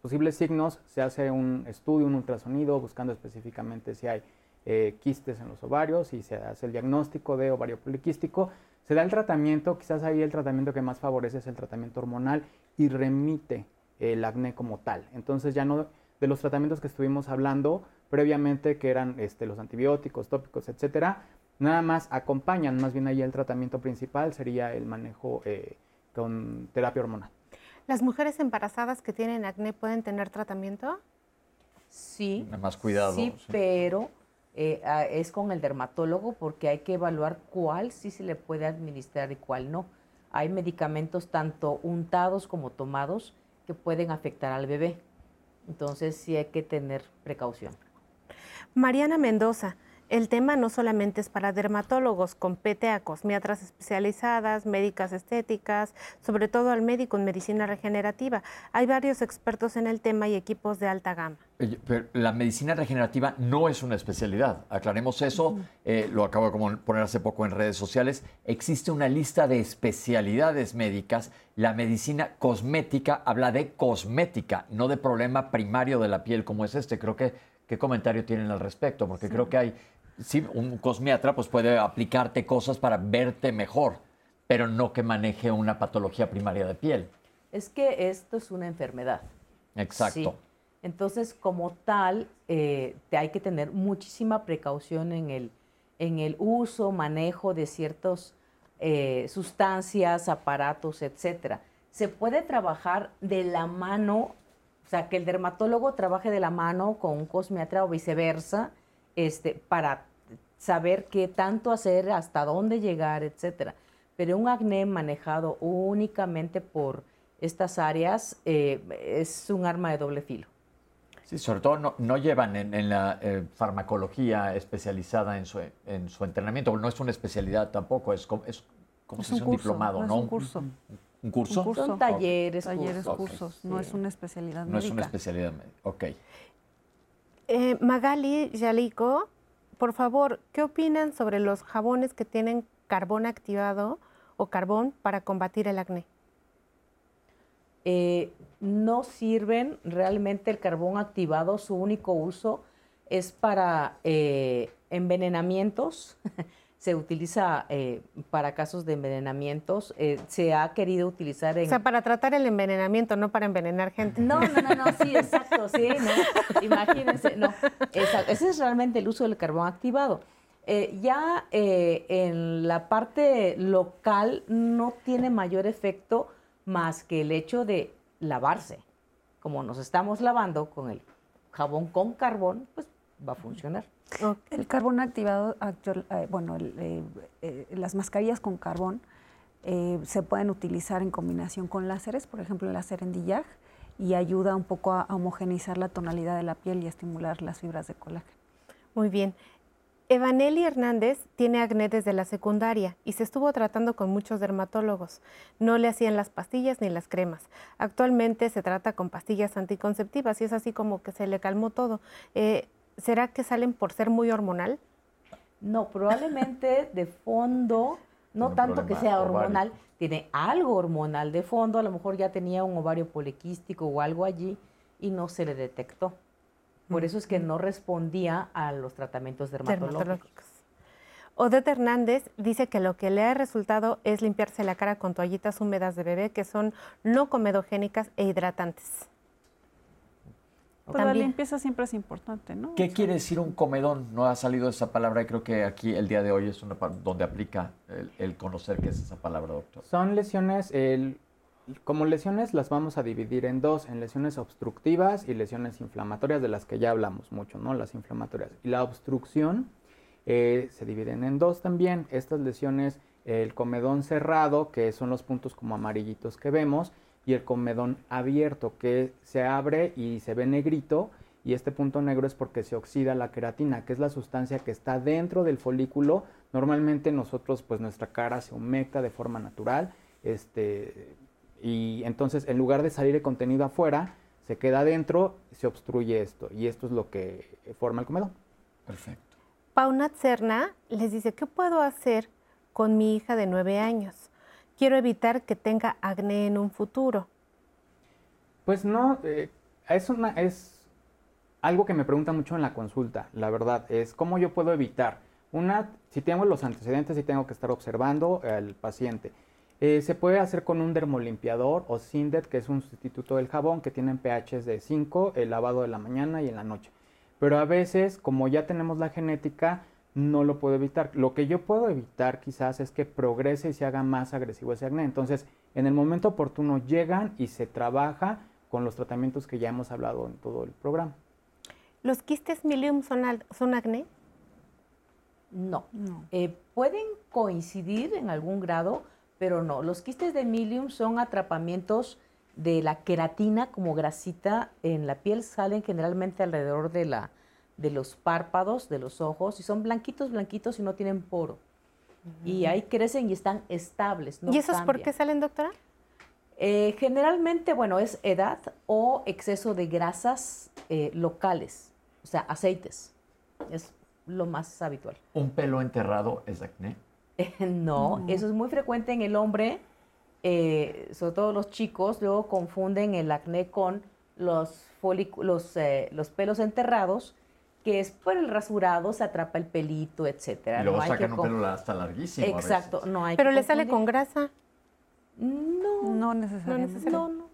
posibles signos, se hace un estudio, un ultrasonido, buscando específicamente si hay eh, quistes en los ovarios y se hace el diagnóstico de ovario poliquístico. Se da el tratamiento, quizás ahí el tratamiento que más favorece es el tratamiento hormonal y remite el acné como tal. Entonces ya no de los tratamientos que estuvimos hablando previamente, que eran este, los antibióticos, tópicos, etcétera, nada más acompañan, más bien ahí el tratamiento principal sería el manejo eh, con terapia hormonal. ¿Las mujeres embarazadas que tienen acné pueden tener tratamiento? Sí. Más cuidado. Sí, sí. pero eh, es con el dermatólogo porque hay que evaluar cuál sí se le puede administrar y cuál no. Hay medicamentos tanto untados como tomados que pueden afectar al bebé. Entonces sí hay que tener precaución. Mariana Mendoza, el tema no solamente es para dermatólogos, compete a cosmiatras especializadas, médicas estéticas, sobre todo al médico en medicina regenerativa. Hay varios expertos en el tema y equipos de alta gama. Pero la medicina regenerativa no es una especialidad. Aclaremos eso. Eh, lo acabo de poner hace poco en redes sociales. Existe una lista de especialidades médicas. La medicina cosmética habla de cosmética, no de problema primario de la piel como es este. Creo que, ¿qué comentario tienen al respecto? Porque creo que hay, sí, un cosmiatra pues puede aplicarte cosas para verte mejor, pero no que maneje una patología primaria de piel. Es que esto es una enfermedad. Exacto. Sí. Entonces, como tal, eh, te hay que tener muchísima precaución en el, en el uso, manejo de ciertas sustancias, aparatos, etcétera. Se puede trabajar de la mano, o sea, que el dermatólogo trabaje de la mano con un cosmiatra o viceversa, este, para saber qué tanto hacer, hasta dónde llegar, etcétera. Pero un acné manejado únicamente por estas áreas eh, es un arma de doble filo. Sí, sobre todo no, no llevan en, en la eh, farmacología especializada en su, en su entrenamiento. No es una especialidad tampoco, es como, es como Es si un fuera un curso, diplomado, no ¿no? es un curso. ¿Un curso? Un curso. Son talleres, Talleres, cursos. cursos, Ok, no sí. es una especialidad No es médica. una especialidad médica. Ok. Eh, Magali Yalico por favor, ¿qué opinan sobre los jabones que tienen carbón activado o carbón para combatir el acné? Eh, no sirven realmente el carbón activado, su único uso es para eh, envenenamientos. Se utiliza eh, para casos de envenenamientos. se ha querido utilizar en... O sea, para tratar el envenenamiento, no para envenenar gente. No, no, no, no sí, exacto, sí, no. Imagínense, no. ese es realmente el uso del carbón activado. ya en la parte local no tiene mayor efecto más que el hecho de lavarse. Como nos estamos lavando con el jabón con carbón, pues va a funcionar. El carbón activado, eh, bueno, eh, eh, las mascarillas con carbón se pueden utilizar en combinación con láseres, por ejemplo, el láser en y ayuda un poco a homogenizar la tonalidad de la piel y a estimular las fibras de colágeno. Muy bien. Evaneli Hernández tiene acné desde la secundaria y se estuvo tratando con muchos dermatólogos. No le hacían las pastillas ni las cremas. Actualmente se trata con pastillas anticonceptivas y es así como que se le calmó todo. Eh, ¿Será que salen por ser muy hormonal? No, probablemente de fondo, no tanto que sea hormonal, tiene algo hormonal de fondo, a lo mejor ya tenía un ovario poliquístico o algo allí y no se le detectó. Por eso es que no respondía a los tratamientos dermatológicos. Odette Hernández dice que lo que le ha resultado es limpiarse la cara con toallitas húmedas de bebé que son no comedogénicas e hidratantes. Pues la limpieza siempre es importante, ¿no? ¿Qué quiere decir un comedón? No ha salido esa palabra y creo que aquí el día de hoy es una donde aplica el, el conocer qué es esa palabra, doctor. Son lesiones, el, como lesiones las vamos a dividir en dos, en lesiones obstructivas y lesiones inflamatorias, de las que ya hablamos mucho, ¿no? Las inflamatorias. Y la obstrucción eh, se dividen en dos también. Estas lesiones, el comedón cerrado, que son los puntos como amarillitos que vemos, y el comedón abierto, que se abre y se ve negrito, y este punto negro es porque se oxida la queratina, que es la sustancia que está dentro del folículo. Normalmente nosotros, pues nuestra cara se humecta de forma natural, este, y entonces, en lugar de salir el contenido afuera, se queda adentro, se obstruye esto. Y esto es lo que forma el comedón. Perfecto. Pauna Cerna les dice, ¿qué puedo hacer con mi hija de nueve años? Quiero evitar que tenga acné en un futuro. Pues no, eh, es, una, es algo que me preguntan mucho en la consulta, la verdad, es cómo yo puedo evitar. Una, si tengo los antecedentes, si tengo que estar observando al paciente. Eh, se puede hacer con un dermolimpiador o Sindet, que es un sustituto del jabón, que tienen pHs de 5, el lavado de la mañana y en la noche. Pero a veces, como ya tenemos la genética, no lo puedo evitar. Lo que yo puedo evitar quizás es que progrese y se haga más agresivo ese acné. Entonces, en el momento oportuno llegan y se trabaja con los tratamientos que ya hemos hablado en todo el programa. ¿Los quistes milium son, son acné? No. Eh, pueden coincidir en algún grado, pero no. Los quistes de milium son atrapamientos de la queratina como grasita en la piel, salen generalmente alrededor de, la, de los párpados, de los ojos, y son blanquitos, blanquitos y no tienen poro. Y ahí crecen y están estables. ¿Y esos por qué salen, doctora? Eh, generalmente, bueno, es edad o exceso de grasas eh, locales, o sea, aceites. Es lo más habitual. ¿Un pelo enterrado es acné? no, eso es muy frecuente en el hombre, eh, sobre todo los chicos, luego confunden el acné con los, los, eh, los pelos enterrados, que es por el rasurado, se atrapa el pelito, etcétera. Y luego sacan un pelo hasta larguísimo. Exacto, no hay Pero le sale con grasa. No, no necesariamente. No, no.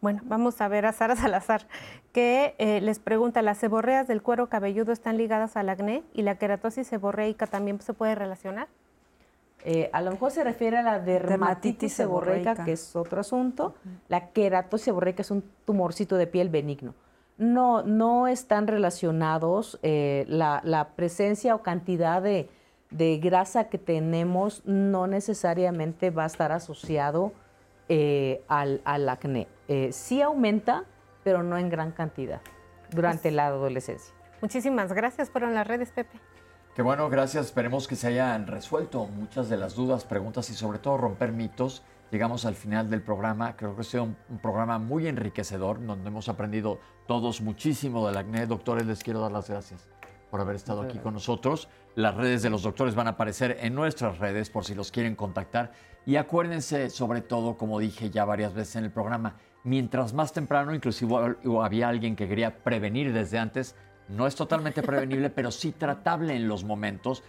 Bueno, vamos a ver a Sara Salazar, que eh, les pregunta, ¿las seborreas del cuero cabelludo están ligadas al acné y la queratosis seborreica también se puede relacionar? Eh, a lo mejor se refiere a la dermatitis, seborreica, que es otro asunto. La queratosis seborreica es un tumorcito de piel benigno. No, no están relacionados. Eh, la, presencia o cantidad de, de, grasa que tenemos no necesariamente va a estar asociado al, al acné. Eh, sí aumenta, pero no en gran cantidad durante la adolescencia. Muchísimas gracias. Fueron las redes, Pepe. Qué bueno, gracias. Esperemos que se hayan resuelto muchas de las dudas, preguntas y sobre todo romper mitos. Llegamos al final del programa. Creo que ha sido un, un, programa muy enriquecedor, donde hemos aprendido todos muchísimo del acné. Doctores, les quiero dar las gracias por haber estado aquí con nosotros. Las redes de los doctores van a aparecer en nuestras redes por si los quieren contactar. Y acuérdense, sobre todo, como dije ya varias veces en el programa, mientras más temprano, inclusive había alguien que quería prevenir desde antes, no es totalmente prevenible, pero sí tratable en los momentos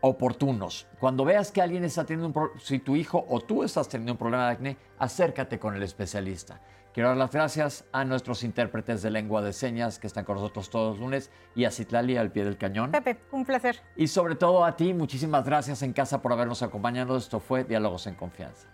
oportunos. Cuando veas que alguien está teniendo un problema, si tu hijo o tú estás teniendo un problema de acné, acércate con el especialista. Quiero dar las gracias a nuestros intérpretes de lengua de señas que están con nosotros todos los lunes y a Citlali al pie del cañón. Pepe, un placer. Y sobre todo a ti, muchísimas gracias en casa por habernos acompañado. Esto fue Diálogos en Confianza.